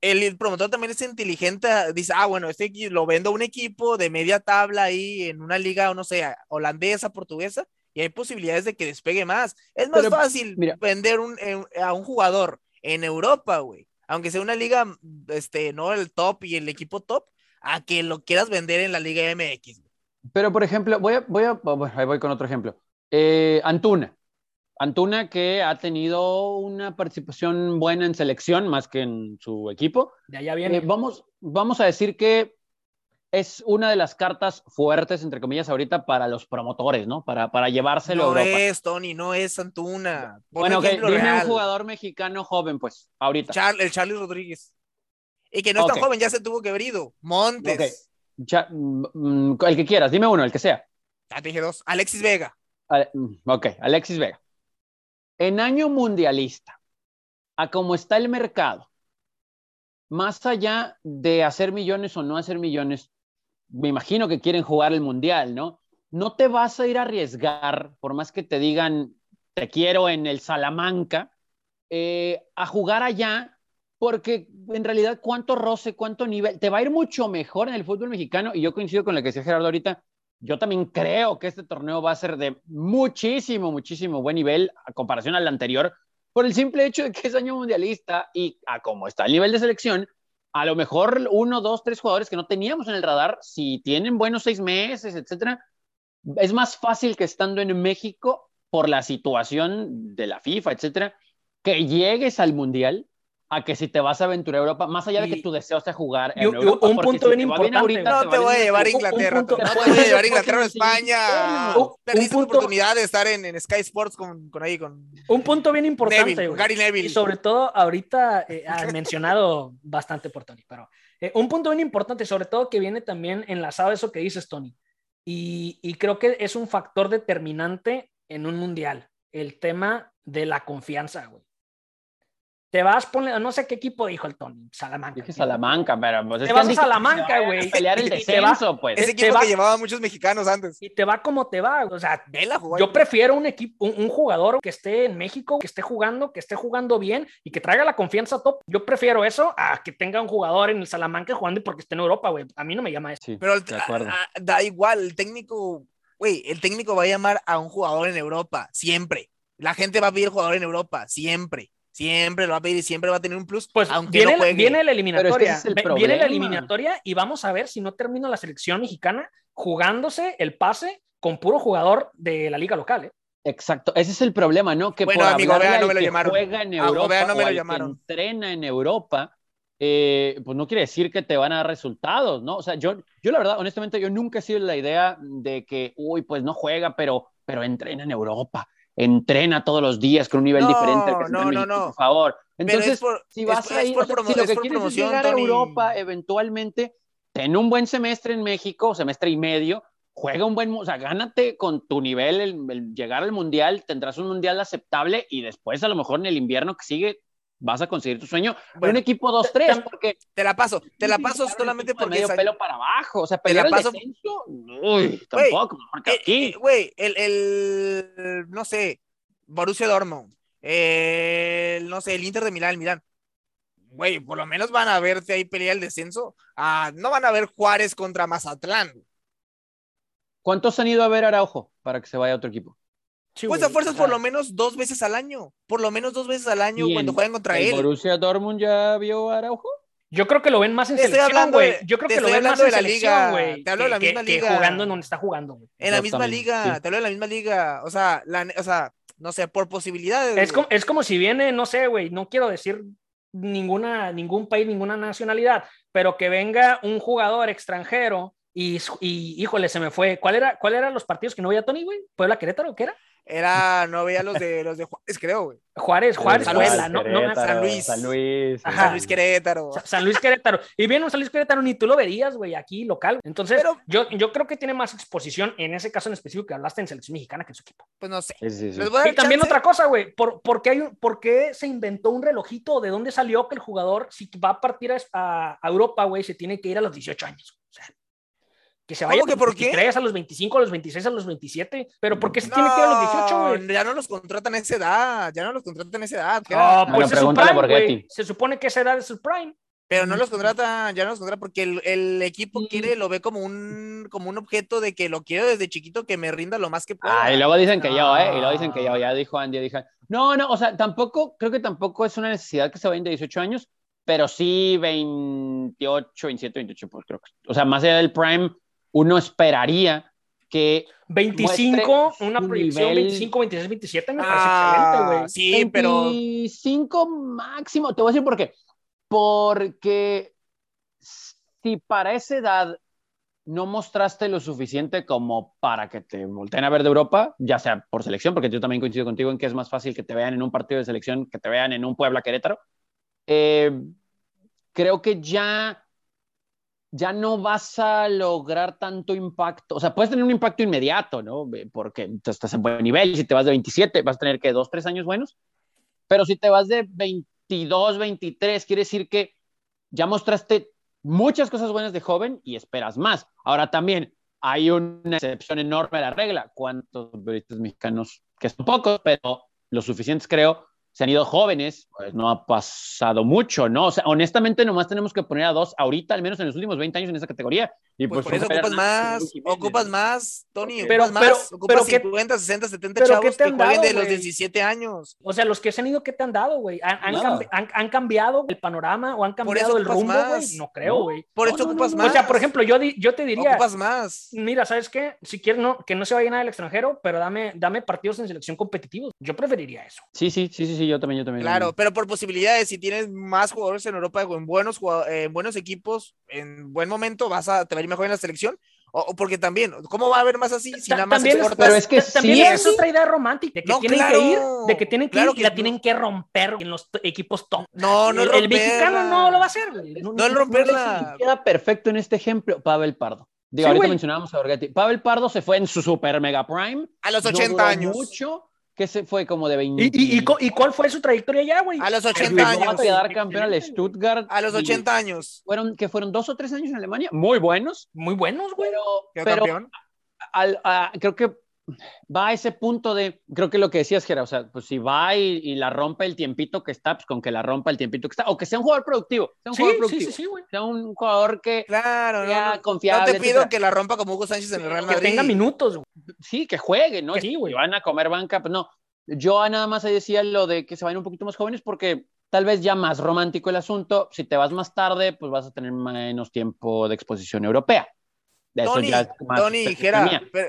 el promotor también es inteligente, dice, ah, bueno, este lo vendo a un equipo de media tabla ahí en una liga, no sé, holandesa, portuguesa, y hay posibilidades de que despegue más. Es más fácil vender un, a un jugador en Europa, güey, aunque sea una liga, este, no el top y el equipo top, a que lo quieras vender en la Liga MX. Pero, por ejemplo, voy a, voy a, ahí voy con otro ejemplo. Eh, Antuna. Antuna que ha tenido una participación buena en selección más que en su equipo. De allá viene. Eh, vamos, vamos a decir que es una de las cartas fuertes, entre comillas, ahorita para los promotores, ¿no? Para, para llevárselo no a Europa. No es, Tony, no es Antuna. bueno, dime un jugador mexicano joven, pues, ahorita. el Charlie Rodríguez. Y que no es tan joven, ya se tuvo que haber ido. Montes. Mm, el que quieras, dime uno, el que sea. Ya te dije dos. Alexis Vega. Mm, ok, Alexis Vega. En año mundialista, a cómo está el mercado, más allá de hacer millones o no hacer millones, me imagino que quieren jugar el mundial, ¿no? No te vas a ir a arriesgar, por más que te digan, te quiero en el Salamanca, eh, a jugar allá, porque en realidad cuánto roce, cuánto nivel, te va a ir mucho mejor en el fútbol mexicano, y yo coincido con lo que decía Gerardo ahorita, yo también creo que este torneo va a ser de muchísimo, muchísimo buen nivel a comparación al anterior, por el simple hecho de que es año mundialista y a cómo está el nivel de selección, a lo mejor uno, dos, tres jugadores que no teníamos en el radar, si tienen buenos seis meses, etcétera, es más fácil que estando en México por la situación de la FIFA, etcétera, que llegues al mundial a que si te vas a aventurar a Europa, más allá de que tu deseo sea jugar en Europa. Un punto bien importante. no te voy a llevar a Inglaterra. no te voy a llevar a Inglaterra o España. Perdiste la oportunidad de estar en, Sky Sports con, con, ahí con. Un punto bien importante. Gary Neville. Y sobre todo, ahorita eh, mencionado bastante por Tony, pero eh, un punto bien importante, sobre todo que viene también enlazado a eso que dices, Tony. Y, y creo que es un factor determinante en un mundial. El tema de la confianza, güey te vas, ponle, no sé qué equipo dijo el Tony, Salamanca. Dije Salamanca, pero pues, te vas a Salamanca, güey. Pelear el descenso, pues. Ese equipo que llevaba muchos mexicanos antes. Y te va como te va, o sea, yo prefiero un equipo, un, jugador que esté en México, que esté jugando, que esté jugando bien y que traiga la confianza top. Yo prefiero eso a que tenga un jugador en el Salamanca jugando porque esté en Europa, güey. A mí no me llama eso. pero da igual, el técnico, güey, el técnico va a llamar a un jugador en Europa, siempre. La gente va a pedir jugador en Europa, siempre. Siempre lo va a pedir y siempre va a tener un plus. Pues aunque viene, no juegue. viene la eliminatoria. viene la eliminatoria y vamos a ver si no termina la selección mexicana jugándose el pase con puro jugador de la liga local. ¿eh? Exacto, ese es el problema, ¿no? Que bueno, por amigo, vea, no me lo llamaron. juega en Europa no me lo llamaron. entrena en Europa, eh, pues no quiere decir que te van a dar resultados, ¿no? O sea, yo, yo la verdad, honestamente, yo nunca he sido la idea de que, uy, pues no juega, pero, pero entrena en Europa entrena todos los días con un nivel diferente. no, no, no. Por favor. Entonces, si vas a ir, si lo que quieres es llegar a Europa, eventualmente, ten un buen semestre en México, semestre y medio, juega un buen, o sea, gánate con tu nivel el, llegar al mundial, tendrás un mundial aceptable y después a lo mejor en el invierno que sigue vas a conseguir tu sueño. un equipo 2-3, porque te la paso, te la paso solamente porque medio pelo para abajo, o sea, pelear el descenso, uy, tampoco, porque eh, aquí, güey, el, el, no sé, Borussia Dortmund, el, no sé, el Inter de Milán, el Milán, güey, por lo menos van a verte ahí pelear el descenso, ah, no van a ver Juárez contra Mazatlán. ¿Cuántos han ido a ver Araujo para que se vaya a otro equipo? Pues a fuerzas por lo menos dos veces al año. Por lo menos dos veces al año cuando juegan contra él. ¿Borussia Dortmund ya vio a Araujo? Yo creo que lo ven más en selección, güey. Yo creo que lo ven más en la liga, güey. Te hablo de la misma liga. Que jugando en donde está jugando, güey. En la misma liga. Te hablo de la misma liga. O sea, la, o sea no sé, por posibilidades. Es como, es como si viene, no sé, güey, no quiero decir ninguna, ningún país, ninguna nacionalidad, pero que venga un jugador extranjero y, y híjole, se me fue. ¿Cuál era, cuál eran los partidos que no veía Tony, güey? ¿Puebla Querétaro? ¿Qué era? Era, no veía los de los de Juárez, creo, güey. Juárez, Juárez, San Juárez, Luis, no, no, San Luis. San Luis. Ajá. San Luis Querétaro. Sa- San Luis Querétaro. Y bien, un San Luis Querétaro ni tú lo verías, güey, aquí local. Entonces, Pero- yo, yo creo que tiene más exposición en ese caso en específico que hablaste en selección mexicana que en su equipo. Pues no sé. Sí, sí, sí. Y también otra cosa, güey, ¿por, por, qué hay un- por qué se inventó un relojito? ¿De dónde salió que el jugador, si va a partir a, a- a Europa, güey, se tiene que ir a los 18 años? O sea, que se vaya ¿Cómo que a los por qué? 23, a los 25, a los 26, a los 27. ¿Pero por qué se tiene que ir a los 18, No, güey? Ya no los contratan a esa edad. Ya no los contratan a esa edad. ¿qué No, era? Bueno, pues es prime, güey. Se supone que esa edad es su prime. Pero no los contratan, ya no los contratan porque el, el equipo Sí. quiere, lo ve como un, como un objeto de que lo quiero desde chiquito que me rinda lo más que pueda. Ah, y luego dicen que yo, ¿eh? Y luego No. dicen que yo, ya dijo Andy, ya dijo. No, no, o sea, tampoco, creo que tampoco es una necesidad que se vayan de 18 años, pero sí 28, 27, 28, pues creo que. O sea, más allá del prime, uno esperaría que 25, Muestre una proyección nivel. 25, 26, 27 me Ah, parece excelente, güey. Sí, pero 25 máximo. Te voy a decir por qué. Porque si para esa edad no mostraste lo suficiente como para que te volteen a ver de Europa, ya sea por selección, porque yo también coincido contigo en que es más fácil que te vean en un partido de selección que te vean en un Puebla Querétaro. eh, creo que ya, ya no vas a lograr tanto impacto. O sea, puedes tener un impacto inmediato, ¿no? Porque estás en buen nivel. Si te vas de 27, vas a tener que dos, tres años buenos. Pero si te vas de 22, 23, quiere decir que ya mostraste muchas cosas buenas de joven y esperas más. Ahora también hay una excepción enorme a la regla. ¿Cuántos futbolistas mexicanos, que son pocos, pero lo suficientes creo, se han ido jóvenes? Pues no ha pasado mucho, ¿no? O sea, honestamente nomás tenemos que poner a dos ahorita, al menos en los últimos 20 años en esa categoría. Y pues, pues, por eso ocupas más, ocupas más, Tony, Pero- ocupas pero- más, ocupas pero ¿qué- 50, 60, 70 pero chavos qué te que han jueguen dado, de los güey? 17 años. O sea, los que se han ido, ¿qué te han dado, güey? ¿Han, han, Nada. cambi- han- han cambiado el panorama o han Por cambiado eso el rumbo, más. güey? No creo, No. güey. Por No, eso no, ocupas no, más. O sea, por ejemplo, yo, di- yo te diría, ocupas más. mira, ¿sabes qué? Si quieres no, que no se vaya nada del extranjero, pero dame, dame partidos en selección competitivos. Yo preferiría eso. Sí, sí, sí, sí, sí, yo también, yo también. Claro, pero por posibilidades, si tienes más jugadores en Europa en buenos, eh, en buenos equipos, en buen momento, vas a te va a ir mejor en la selección. O, o porque también, ¿cómo va a haber más así si nada más también es- exportas? pero es que Ta- También sí, es otra idea romántica, de que No, tienen claro, que ir, de que tienen que claro ir que y la no. tienen que romper en los equipos top. No, no el, es el mexicano no lo va a hacer, güey. No es romperla. Queda perfecto en este ejemplo, Pavel Pardo. Digo, Sí, ahorita güey. mencionábamos a Borghetti. Pavel Pardo se fue en su super mega prime. A los no 80 duró años. Mucho, que se fue como de 20. ¿Y, y, y, cu- y cuál fue su trayectoria ya, güey? A los Llegó 80 años. a quedar campeón al Stuttgart. A los y 80 años. Fueron, que fueron dos o tres años en Alemania, muy buenos, Muy buenos, güey. pero, pero campeón. al- a- creo que va a ese punto de, creo que lo que decías, Gera, o sea, pues si va y, y la rompe el tiempito que está, pues con que la rompa el tiempito que está, o que sea un jugador productivo, sea un Sí, jugador productivo, sí, sí, güey. sea un jugador que Claro, no, sea no, confiable. no te pido etcétera. que la rompa como Hugo Sánchez en el Real Que Madrid. tenga minutos, güey. sí, que juegue, ¿no? Que sí, güey. Y van a comer banca, pues no. Yo nada más ahí decía lo de que se vayan un poquito más jóvenes porque tal vez ya más romántico el asunto. Si te vas más tarde, pues vas a tener menos tiempo de exposición europea. De eso Tony, ya es más Tony, mía. pero-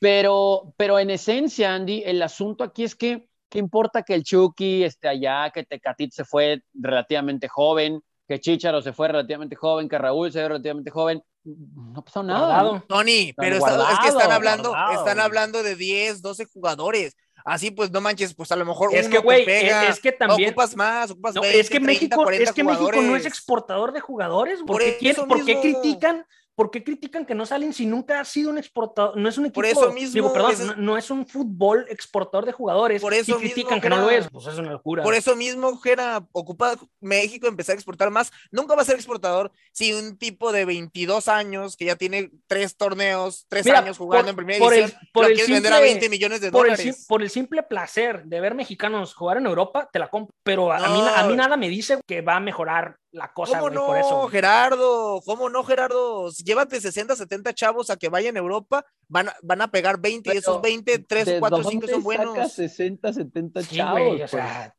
Pero, pero en esencia, Andy, el asunto aquí es que, ¿qué importa que el Chucky esté allá, que Tecatit se fue relativamente joven, que Chicharo se fue relativamente joven, que Raúl se fue relativamente joven? No pasó nada. Guardado. ¿no? Tony, pero está- es que están hablando, guardado, están hablando de 10, 12 jugadores. Así pues, no manches, pues a lo mejor Es uno que, güey, te pega. es, es que también. Ocupas más, ocupas No, 20, es que 30, México, 40 es que México no es jugadores. exportador de jugadores. ¿Por, Por qué, quieren- por qué critican? ¿Por qué critican que no salen si nunca ha sido un exportador? No es un equipo. Por eso mismo, digo, perdón, es- no, no es un fútbol exportador de jugadores. Por eso y critican mismo, que no lo es. Pues es una locura. Por eso mismo, Jera, ocupa México empezar a exportar más. Nunca va a ser exportador si un tipo de 22 años que ya tiene tres torneos, tres Mira, años jugando por- en primera por el- división, por lo el quieres vender a simple- 20 millones de por el, dólares. sim- por el simple placer de ver mexicanos jugar en Europa, te la compro. Pero a, a mí, No. a mí nada me dice que va a mejorar la cosa, ¿Cómo güey, por eso. no. Gerardo? ¿Cómo no, Gerardo? Llévate 60, 70 chavos a que vayan a Europa, van a, van a pegar 20 y esos 20, 3, ¿de 4, 5 dónde son buenos. sacas 60, 70 Sí, chavos. güey, o pues? sea,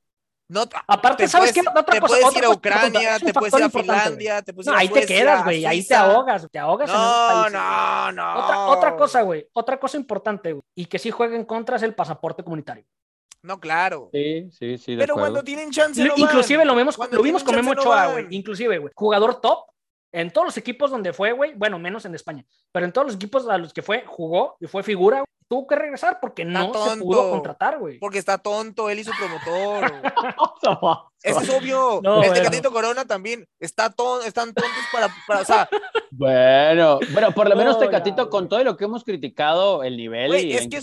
No, aparte, te ¿sabes puedes, qué? Otra te cosa, puedes otra ir a Ucrania, te puedes ir a. Finlandia, te puedes No, ir a ahí te Suecia, quedas, güey, ahí te ahogas, te ahogas No, no, no. Otra, otra cosa, güey, otra cosa importante, güey, y que sí juega en contra es el pasaporte comunitario. No, claro. Sí, sí, sí, de Pero acuerdo. cuando tienen chance, no van. inclusive lo vimos, Cuando lo vimos con Memo no Ochoa, güey. Inclusive, güey. Jugador top en todos los equipos donde fue, güey. Bueno, menos en España. Pero en todos los equipos a los que fue, jugó y fue figura. Tuvo que regresar porque no se pudo contratar, güey. Porque está tonto él y su promotor. Eso es obvio. el Tecatito Corona también está ton están tontos para, para, o sea. Bueno, bueno, por lo menos Tecatito, con todo lo que hemos criticado, el nivel y es que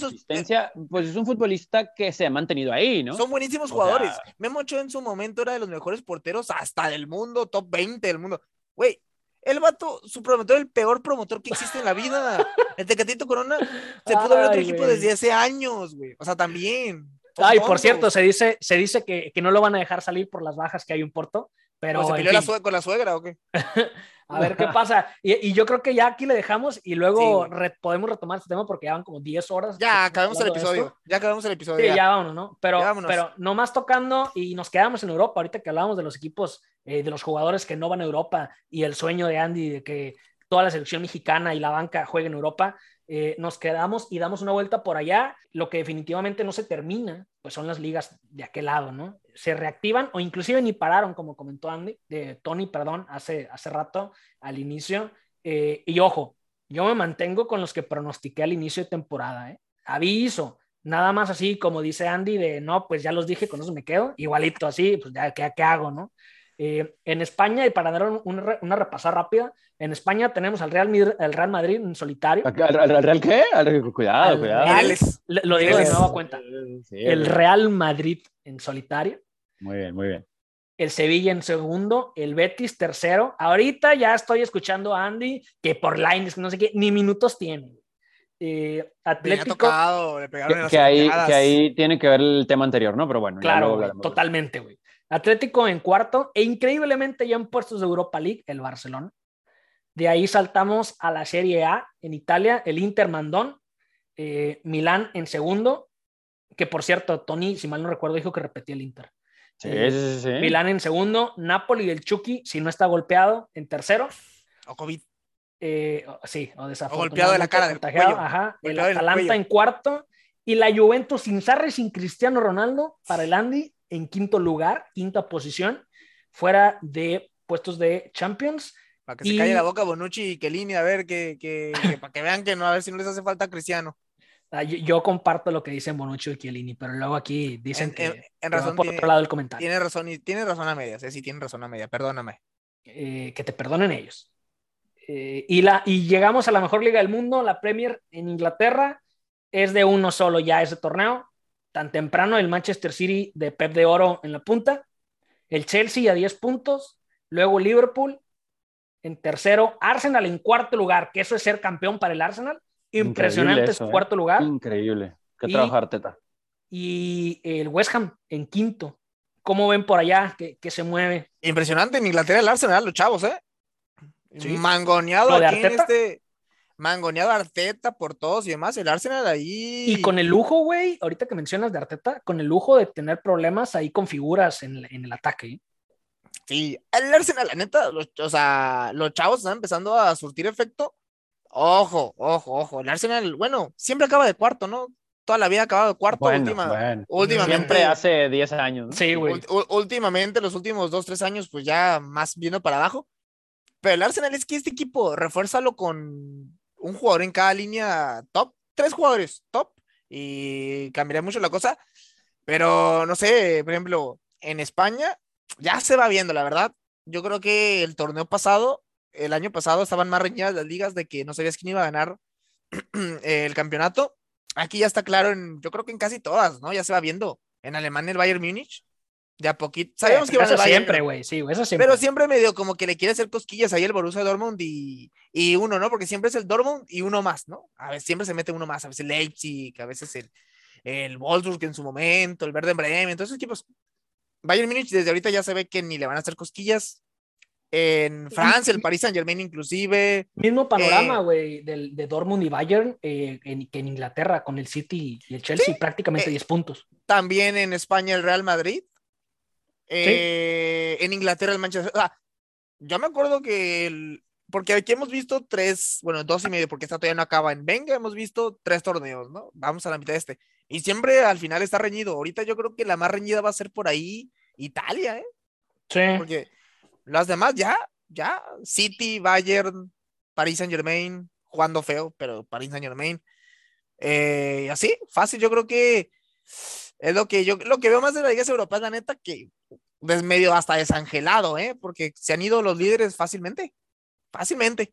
pues es un futbolista que se ha mantenido ahí, ¿no? Son buenísimos jugadores. Memo Ochoa en su momento era de los mejores porteros hasta del mundo, top 20 del mundo. Güey, el vato, su promotor, el peor promotor que existe en la vida. El Tecatito Corona se pudo ver otro equipo desde hace años, güey. O sea, también. Ay, por cierto, se dice, se dice que, que, no lo van a dejar salir por las bajas que hay en Porto. Pero, ¿Se peleó con la suegra o qué? a ver qué pasa. Y, yo creo que ya aquí le dejamos y luego podemos retomar este tema porque ya van como 10 horas. Ya acabamos el episodio. Ya acabamos el episodio. Sí, ya, vámonos, ¿no? Pero, pero nomás tocando y nos quedamos en Europa. Ahorita que hablábamos de los equipos, eh, de los jugadores que no van a Europa y el sueño de Andy de que toda la selección mexicana y la banca jueguen en Europa. Eh, nos quedamos y damos una vuelta por allá. Lo que definitivamente no se termina, pues son las ligas de aquel lado, ¿no? Se reactivan o inclusive ni pararon, como comentó Andy, de Tony, perdón, hace, hace rato al inicio. Eh, y ojo, yo me mantengo con los que pronostiqué al inicio de temporada, ¿eh? Aviso, nada más así como dice Andy, de no, pues ya los dije, con eso me quedo, igualito así, pues ya, ¿qué, qué hago, no? Eh, en España, y para dar una repasada rápida, en España tenemos al Real, el Real Madrid en solitario. ¿Al, Real qué? cuidado, cuidado. lo digo de nueva cuenta. el Real Madrid en solitario. Muy bien, muy bien. El Sevilla en segundo, el Betis tercero. Ahorita ya estoy escuchando a Andy que por lines, no sé qué, ni minutos tiene. Eh, Atlético. que, ahí, que ahí tiene que ver el tema anterior, ¿no? Pero bueno. Claro, totalmente, güey. Atlético en cuarto e increíblemente ya en puestos de Europa League, el Barcelona. De ahí saltamos a la Serie A en Italia, el Inter Mandón, eh, Milán en segundo, que por cierto, Tony, si mal no recuerdo, dijo que repetía el Inter. Sí, sí, sí, Milán en segundo, Napoli del Chucky, si no está golpeado, en tercero. O COVID. Eh, sí, o, o golpeado de la cara del cuello. Ajá, el Atalanta en cuarto y la Juventus sin Sarri, sin Cristiano Ronaldo para el Andy en quinto lugar, quinta posición, fuera de puestos de Champions. Para que se calle la boca Bonucci y Kelini, a ver, que, que, para que vean que no, a ver si no les hace falta Cristiano. Ah, yo, comparto lo que dicen Bonucci y Chiellini, pero luego aquí dicen que en, razón, por otro lado del comentario. Tiene razón, y tiene razón a media, sí, tiene razón a media, perdóname. Eh, que te perdonen ellos. Eh, y, la, y llegamos a la mejor liga del mundo, la Premier en Inglaterra, es de uno solo ya ese torneo, tan temprano el Manchester City de Pep de Oro en la punta, el Chelsea a 10 puntos, luego Liverpool en tercero, Arsenal en cuarto lugar, que eso es ser campeón para el Arsenal. Impresionante su ¿eh? cuarto lugar. Increíble. Que trabajar, Teta. Y el West Ham en quinto. ¿Cómo ven por allá que, se mueve? Impresionante en Inglaterra el Arsenal, los chavos, ¿eh? Mangoneado aquí en este mangoneado Arteta por todos y demás, el Arsenal ahí. Y con el lujo, güey, ahorita que mencionas de Arteta, con el lujo de tener problemas ahí con figuras en, el ataque. ¿eh? Sí, el Arsenal, la neta, los, o sea, los chavos están empezando a surtir efecto. Ojo, ojo, ojo. El Arsenal, bueno, siempre acaba de cuarto, ¿no? Toda la vida ha acabado de cuarto, última, últimamente. Siempre hace 10 años. Sí, güey. Últimamente, los últimos 2, 3 años, pues ya más viendo para abajo. Pero el Arsenal es que este equipo, refuérzalo con un jugador en cada línea top, tres jugadores top, y cambiaría mucho la cosa. Pero no sé, por ejemplo, en España ya se va viendo, la verdad. Yo creo que el torneo pasado, el año pasado, estaban más reñidas las ligas de que no sabías quién iba a ganar el campeonato. Aquí ya está claro, en, yo creo que en casi todas, ¿no? Ya se va viendo. En Alemania el Bayern Múnich, de a poquito. Sabemos que eso siempre, güey, sí, eso siempre. Pero siempre medio como que le quiere hacer cosquillas ahí el Borussia Dortmund y, y uno, ¿no? Porque siempre es el Dortmund y uno más, ¿no? A veces siempre se mete uno más, a veces el Leipzig, a veces el, el Wolfsburg en su momento, el Verde Bremen, entonces equipos. Bayern Múnich desde ahorita ya se ve que ni le van a hacer cosquillas. En Francia, el Paris Saint Germain inclusive. Mismo panorama, eh, güey, de Dortmund y Bayern eh, en, que en Inglaterra con el City y el Chelsea, prácticamente 10 eh, puntos. También en España el Real Madrid, eh, en Inglaterra el Manchester. O sea, yo me acuerdo que el, porque aquí hemos visto tres, bueno, dos y medio, porque esta todavía no acaba en Venga, hemos visto tres torneos, ¿no? Vamos a la mitad de este. Y siempre al final está reñido. Ahorita yo creo que la más reñida va a ser por ahí Italia, ¿eh? Sí. Porque las demás ya, ya, City, Bayern, Paris Saint Germain, jugando feo, pero Paris Saint Germain. Eh, así, fácil, yo creo que es lo que yo lo que veo más de las ligas europeas, la neta, que es medio hasta desangelado, ¿eh? Porque se han ido los líderes fácilmente, fácilmente.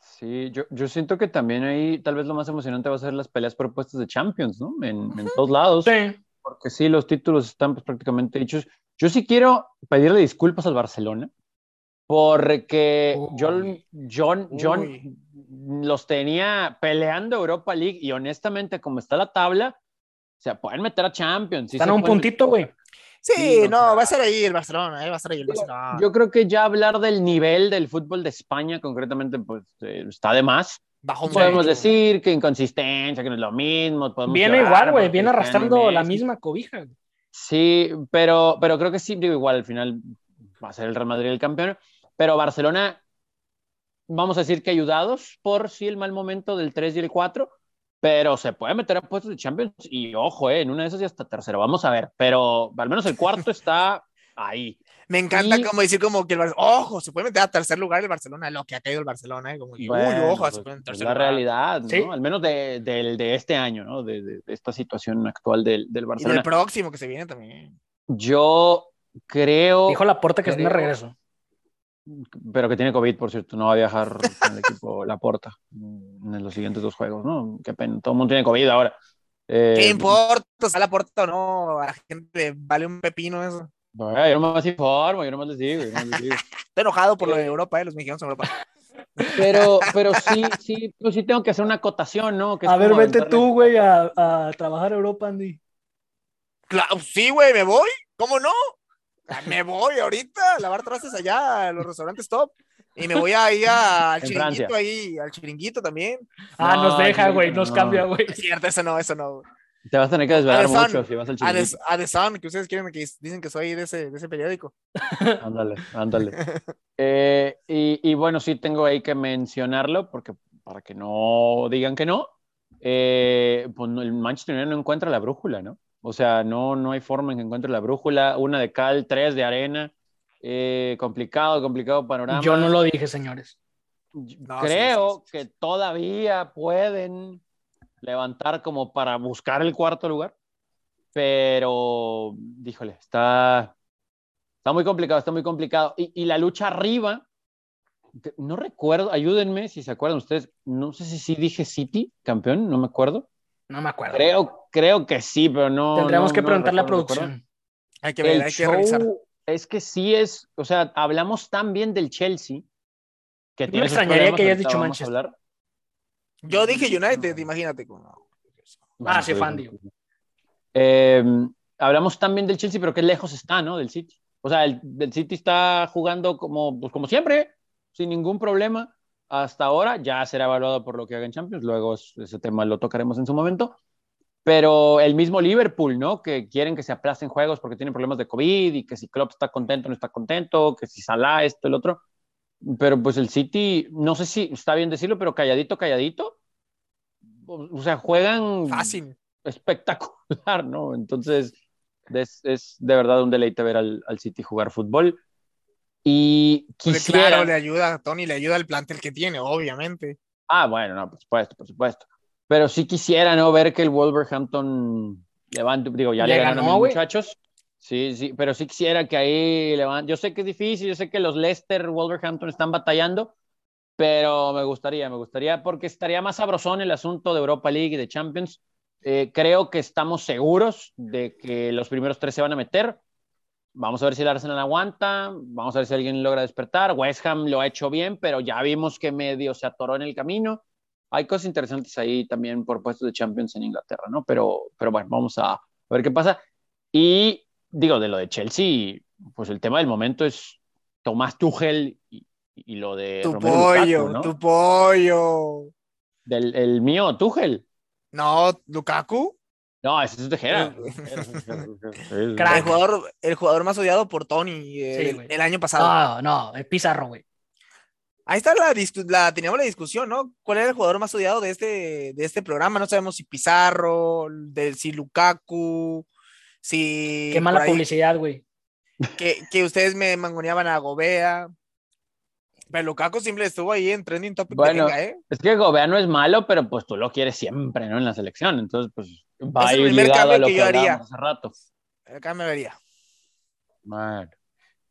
Sí, yo, yo siento que también ahí tal vez lo más emocionante va a ser las peleas propuestas de Champions, ¿no? En, en todos lados. Sí. Porque sí, los títulos están pues, prácticamente hechos. Yo sí quiero pedirle disculpas al Barcelona, porque John, John, John los tenía peleando Europa League y honestamente, como está la tabla, se pueden meter a Champions. Están a un puntito, güey. Sí, no, va a ser ahí el Barcelona, eh, va a ser ahí el Barcelona. Yo creo que ya hablar del nivel del fútbol de España, concretamente, pues eh, está de más. Bajo podemos decir que inconsistencia, que no es lo mismo. Viene igual, güey, viene arrastrando la misma cobija. Sí, pero, pero creo que sí, digo, igual al final va a ser el Real Madrid el campeón. Pero Barcelona, vamos a decir que ayudados por sí el mal momento del 3 y el 4, pero se puede meter a puestos de Champions y ojo, eh, en una de esas y hasta tercero, vamos a ver, pero al menos el cuarto está ahí. Me encanta como decir como que el Barcelona, ojo, se puede meter a tercer lugar el Barcelona, lo que ha caído el Barcelona, eh, como, uy, ojo, se pues, puede meter la realidad, ¿no? Al menos de, de, este año, ¿no? De, de, esta situación actual del, del Barcelona. Y del próximo que se viene también. Yo creo... Dijo la puerta que es de regreso pero que tiene COVID, por cierto, no va a viajar con el equipo Laporta en los siguientes dos juegos, ¿no? Qué pena, todo el mundo tiene COVID ahora. Eh, ¿Qué importa? ¿Está Laporta o no? A la gente vale un pepino eso. Bueno, yo más informo, yo nomás les digo. Yo les digo. Estoy enojado por lo de Europa, ¿eh? los mexicanos en Europa. Pero, pero sí, sí, pero sí tengo que hacer una acotación, ¿no? a ver, vete tú, güey, a, a trabajar a Europa, Andy. Claro, sí, güey, me voy. ¿Cómo no? me voy ahorita a lavar trastes allá a los restaurantes top. Y me voy ahí al chiringuito ahí, al chiringuito también. Ah, nos deja, güey, nos cambia, güey. Es cierto, eso no, eso no. Te vas a tener que desvelar mucho si vas al chiringuito. A The, Sun, que ustedes quieren que dicen que soy de ese, de ese periódico. ándale, ándale. Eh, y, y, bueno, sí tengo ahí que mencionarlo, porque para que no digan que no, eh, pues el Manchester United no encuentra la brújula, ¿no? O sea, no, no hay forma en que encuentre la brújula. Una de cal, tres de arena. Eh, complicado, complicado panorama. Yo no lo dije, señores. Creo que todavía pueden levantar como para buscar el cuarto lugar. Pero, díjole, está, está muy complicado, está muy complicado. Y, y la lucha arriba, no recuerdo, ayúdenme si se acuerdan ustedes. No sé si sí dije City, campeón, no me acuerdo. No me acuerdo. Creo, creo que sí, pero no. Tendríamos que preguntarle a la producción. Hay que ver, hay que revisar. Es que sí es, o sea, hablamos tan bien del Chelsea que me extrañaría que hayas dicho Manchester. Yo dije United, imagínate. ah, sí, fan, eh, hablamos tan bien del Chelsea, pero qué lejos está, ¿no? Del City. O sea, el, el City está jugando como, pues, como siempre, sin ningún problema hasta ahora, ya será evaluado por lo que haga en Champions, luego ese tema lo tocaremos en su momento, pero el mismo Liverpool, ¿no? Que quieren que se aplacen juegos porque tienen problemas de COVID y que si Klopp está contento o no está contento, que si Salah esto, el otro, pero pues el City, no sé si está bien decirlo, pero calladito, calladito, o sea, juegan fácil, espectacular, ¿no? Entonces, es, es de verdad un deleite ver al, al City jugar fútbol. Y quisiera... Claro, le ayuda a Tony, le ayuda al plantel que tiene, obviamente. Ah, bueno, no, por supuesto, por supuesto. Pero sí quisiera, ¿no? Ver que el Wolverhampton levante, digo, ya le, ganaron a los muchachos. Sí, sí, pero sí quisiera que ahí levante. Yo sé que es difícil, yo sé que los Leicester, Wolverhampton están batallando, pero me gustaría, me gustaría, porque estaría más sabrosón el asunto de Europa League y de Champions. Eh, creo que estamos seguros de que los primeros tres se van a meter. Vamos a ver si el Arsenal aguanta, vamos a ver si alguien logra despertar. West Ham lo ha hecho bien, pero ya vimos que medio se atoró en el camino. Hay cosas interesantes ahí también por puestos de Champions en Inglaterra, ¿no? Pero, pero bueno, vamos a, ver qué pasa. Y digo, de lo de Chelsea, pues el tema del momento es Tomás Tuchel y, lo de tu pollo, tu pollo. Del el mío, Tuchel. No, Lukaku. No, ese es Tejera. el, jugador, el jugador más odiado por Tony el, año pasado. No, no, el Pizarro, güey. Ahí está la, la, teníamos la discusión, ¿no? ¿Cuál era el jugador más odiado de este, de este programa? No sabemos si Pizarro, de, si Lukaku, si... Qué mala publicidad, güey. Que, que, ustedes me mangoneaban a Gobea. Pero Lukaku siempre estuvo ahí en trending topic. Bueno, ¿eh? es que Gobea no es malo, pero pues tú lo quieres siempre, ¿no? En la selección. Entonces, pues va a ir ligado a lo que, yo haría. hace rato. Acá me vería. Bueno.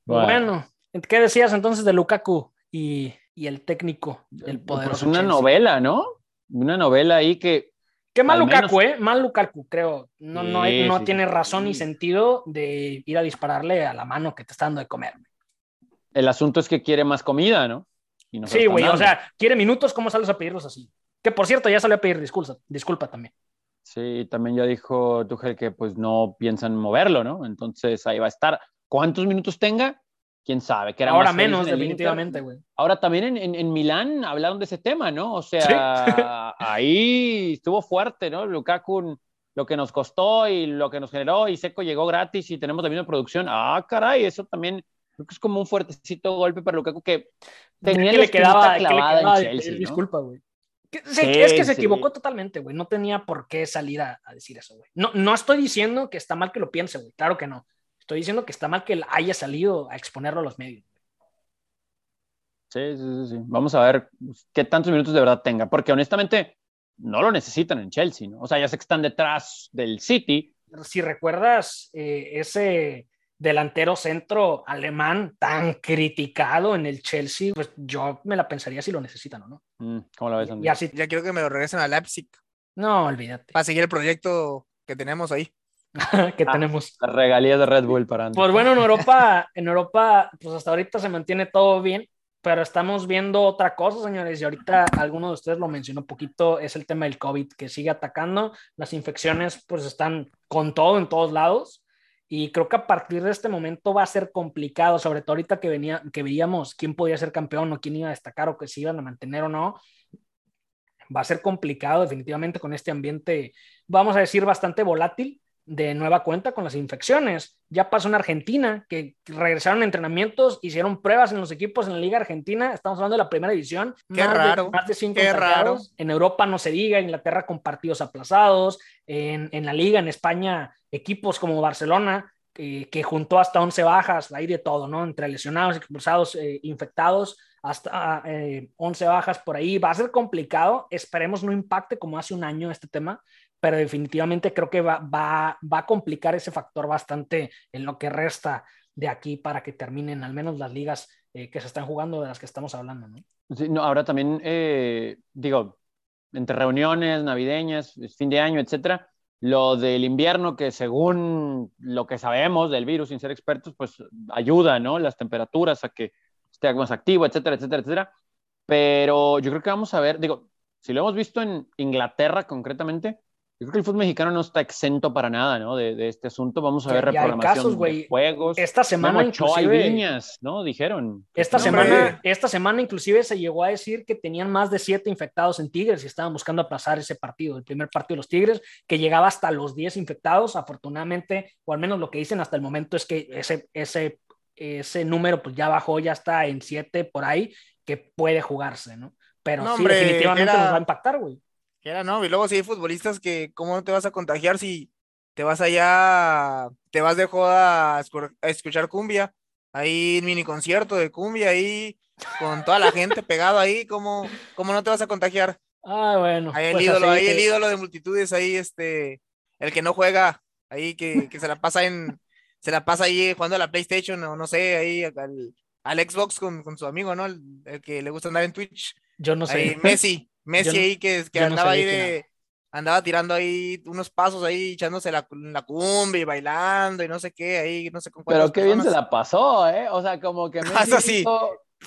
bueno. ¿qué decías entonces de Lukaku y, y el técnico, el pues poderoso? Pues una novela, ¿no? Una novela ahí que Qué mal Lukaku, ¿eh? Mal Lukaku, creo. No, no, no tiene razón ni sentido de ir a dispararle a la mano que te está dando de comer. El asunto es que quiere más comida, ¿no? sí, güey, o sea, quiere minutos, ¿cómo sales a pedirlos así? Que por cierto, ya salió a pedir disculpa, disculpa también. Sí, también ya dijo Tuchel que pues no piensan moverlo, ¿no? Entonces ahí va a estar. ¿Cuántos minutos tenga? Quién sabe. Que Ahora menos, definitivamente, güey. Ahora también en, en, Milán hablaron de ese tema, ¿no? O sea, ahí estuvo fuerte, ¿no? Lukaku, lo que nos costó y lo que nos generó, y Seco llegó gratis y tenemos también una producción. Ah, caray, eso también creo que es como un fuertecito golpe para Lukaku que tenía que le quedaba clavada en Chelsea. Disculpa, güey. es que se equivocó totalmente, güey. No tenía por qué salir a, a decir eso, güey. No, no estoy diciendo que está mal que lo piense, güey. Claro que no. Estoy diciendo que está mal que él haya salido a exponerlo a los medios. Sí, sí, sí. Vamos a ver qué tantos minutos de verdad tenga, porque honestamente no lo necesitan en Chelsea, ¿no? O sea, ya sé que están detrás del City. Si recuerdas eh, ese delantero centro alemán tan criticado en el Chelsea, pues yo me la pensaría si lo necesitan o no. Mm, ¿Cómo la ves, Ya, ya quiero que me lo regresen a Leipzig. No, olvídate. Para seguir el proyecto que tenemos ahí. que ah, tenemos. Las regalías de Red Bull para Pues bueno, en Europa, en Europa, pues hasta ahorita se mantiene todo bien, pero estamos viendo otra cosa, señores, y ahorita alguno de ustedes lo mencionó un poquito, es el tema del COVID que sigue atacando, las infecciones pues están con todo en todos lados, y creo que a partir de este momento va a ser complicado, sobre todo ahorita que, venía, que veíamos quién podía ser campeón o quién iba a destacar o que se iban a mantener o no, va a ser complicado definitivamente con este ambiente, vamos a decir, bastante volátil de nueva cuenta con las infecciones. Ya pasó en Argentina, que regresaron a entrenamientos, hicieron pruebas en los equipos en la Liga Argentina. Estamos hablando de la primera división. Qué más raro. De, más de cinco Qué raro. En Europa no se diga, Inglaterra con partidos aplazados. En, en la Liga, en España, equipos como Barcelona, eh, que juntó hasta 11 bajas, hay de todo, ¿no? Entre lesionados, expulsados, eh, infectados, hasta 11 eh, bajas por ahí. Va a ser complicado. Esperemos no impacte como hace un año este tema pero definitivamente creo que va, va, va a complicar ese factor bastante en lo que resta de aquí para que terminen al menos las ligas eh, que se están jugando de las que estamos hablando. ¿no? Sí, no, ahora también, eh, digo, entre reuniones navideñas, fin de año, etcétera, lo del invierno, que según lo que sabemos del virus, sin ser expertos, pues ayuda, ¿no? Las temperaturas a que esté más activo, etcétera, etcétera, etcétera. Pero yo creo que vamos a ver, digo, si lo hemos visto en Inglaterra concretamente, yo creo que el fútbol mexicano no está exento para nada, ¿no? De, este asunto. Vamos a ver reprogramación de juegos. Esta semana inclusive... ¿no? Dijeron. Esta semana, esta semana inclusive se llegó a decir que tenían más de siete infectados en Tigres y estaban buscando aplazar ese partido, el primer partido de los Tigres, que llegaba hasta los 10 infectados. Afortunadamente, o al menos lo que dicen hasta el momento es que ese, ese, ese número pues ya bajó, ya está en siete por ahí, que puede jugarse, ¿no? Pero sí, definitivamente nos va a impactar, güey. Era, ¿no? Y luego si hay futbolistas que, ¿cómo no te vas a contagiar si te vas allá, te vas de joda a, escuchar cumbia? Ahí mini concierto de cumbia ahí, con toda la gente pegado ahí, ¿cómo, ¿cómo no te vas a contagiar? Ah, bueno. Ahí el pues ídolo, ahí el ídolo de multitudes, ahí este, el que no juega, ahí que, que se la pasa en, se la pasa ahí jugando a la PlayStation o no sé, ahí al, al Xbox con, con, su amigo, ¿no? El, el, que le gusta andar en Twitch. Yo no sé. Ahí, Messi. Messi ahí que, que andaba ahí de. Andaba tirando ahí unos pasos ahí, echándose la, la cumbia y bailando y no sé qué, ahí, no sé con Pero qué bien se la pasó, ¿eh? O sea, como que Messi así.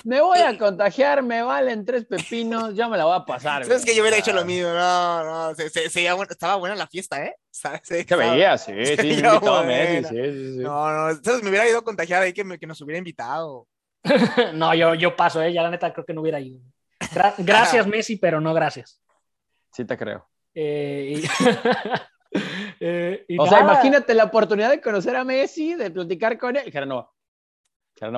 me voy a contagiar, me valen tres pepinos, ya me la voy a pasar. ¿Sabes que yo hubiera hecho lo mismo? No, no, se, se, se, estaba buena la fiesta, ¿eh? Se, veía, sí, sí, sí, Messi, sí, sí, sí. No, no, entonces me hubiera ido a contagiar ahí que, me, que nos hubiera invitado. no, yo, yo paso, ¿eh? Ya la neta creo que no hubiera ido gracias, Messi, pero no gracias. Sí, te creo. Eh, eh, o sea, imagínate la oportunidad de conocer a Messi, de platicar con él. no.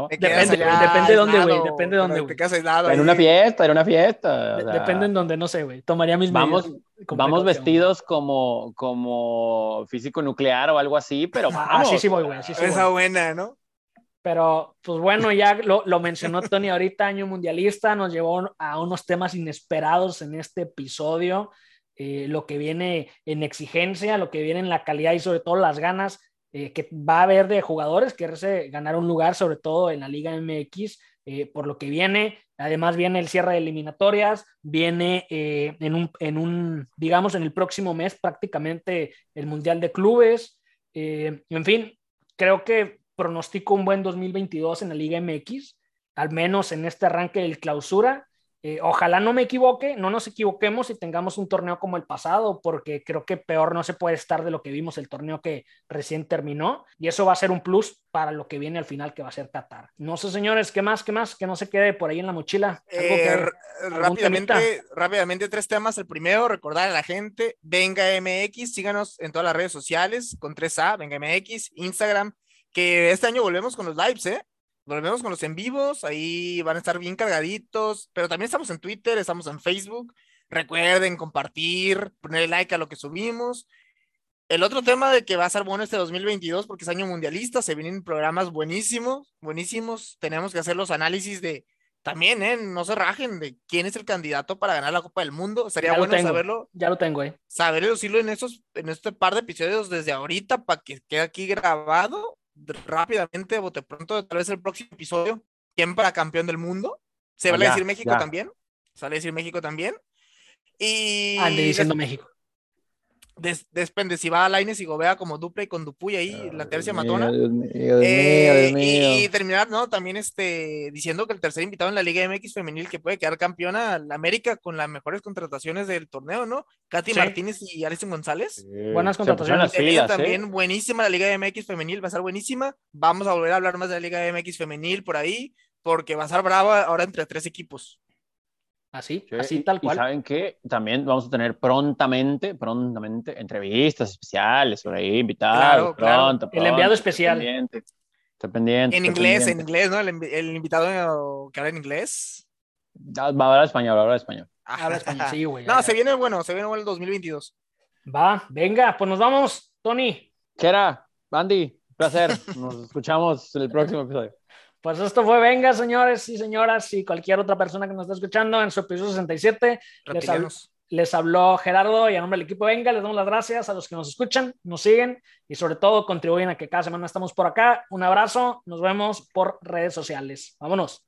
Depende, depende de dónde, güey. Depende de dónde, güey. En una fiesta, en una fiesta. depende en dónde, no sé, güey. Tomaría mis Vamos, vamos vestidos como, como físico nuclear o algo así, pero ah, vamos. sí, sí voy, güey. Sí, Esa buena, ¿no? Pero, pues bueno, ya lo, lo, mencionó Tony ahorita, año mundialista, nos llevó a unos temas inesperados en este episodio, eh, lo que viene en exigencia, lo que viene en la calidad y sobre todo las ganas eh, que va a haber de jugadores que ganar un lugar, sobre todo en la Liga MX, eh, por lo que viene. Además viene el cierre de eliminatorias, viene en, un, en un, digamos, en el próximo mes prácticamente el Mundial de Clubes. en fin, creo que pronostico un buen 2022 en la Liga MX, al menos en este arranque del clausura. Eh, ojalá no me equivoque, no nos equivoquemos y tengamos un torneo como el pasado, porque creo que peor no se puede estar de lo que vimos el torneo que recién terminó, y eso va a ser un plus para lo que viene al final, que va a ser Qatar. No sé, señores, ¿qué más? ¿Qué más? Que no se quede por ahí en la mochila. Eh, rápidamente, rápidamente, tres temas. El primero, recordar a la gente, Venga MX, síganos en todas las redes sociales con 3A, Venga MX, Instagram, que este año volvemos con los lives, ¿eh? Volvemos con los en vivos, ahí van a estar bien cargaditos, pero también estamos en Twitter, estamos en Facebook. Recuerden compartir, poner like a lo que subimos. El otro tema de que va a ser bueno este 2022 porque es año mundialista, se vienen programas buenísimos, buenísimos. Tenemos que hacer los análisis de también, ¿eh? No se rajen de quién es el candidato para ganar la Copa del Mundo. Sería bueno saberlo. Ya lo tengo, ¿eh? Saber decirlo en, esos, en este par de episodios desde ahorita para que quede aquí grabado rápidamente, bote pronto, tal vez el próximo episodio, ¿quién para campeón del mundo? Se vale a decir México también. Se vale decir México también. Y. Ande diciendo México depende si va a Laines y Gobea como dupla y con Dupuy ahí, la tercia matona. y, terminar, ¿no? También este, diciendo que el tercer invitado en la Liga MX femenil que puede quedar campeona, la América con las mejores contrataciones del torneo, ¿no? Katy Martínez y Alison González. Buenas contrataciones. también ¿eh? buenísima la Liga MX femenil, va a ser buenísima. Vamos a volver a hablar más de la Liga MX femenil por ahí, porque va a ser brava ahora entre tres equipos. Así, así tal cual. Y saben que también vamos a tener prontamente, prontamente, entrevistas especiales por ahí, invitados, pronto, El enviado especial. Está pendiente. en inglés, en inglés, ¿no? El, invitado que habla en inglés. Va a hablar español, va a hablar español. habla español, sí, güey. No, se viene bueno, se viene bueno el 2022. Va, venga, pues nos vamos, Tony. ¿Qué era? Andy, placer. Nos escuchamos en el próximo episodio. Pues esto fue Venga, señores y señoras, y cualquier otra persona que nos está escuchando en su episodio 67. Les, les, habló Gerardo y a nombre del equipo Venga, les damos las gracias a los que nos escuchan, nos siguen y sobre todo contribuyen a que cada semana estamos por acá. Un abrazo, nos vemos por redes sociales. Vámonos.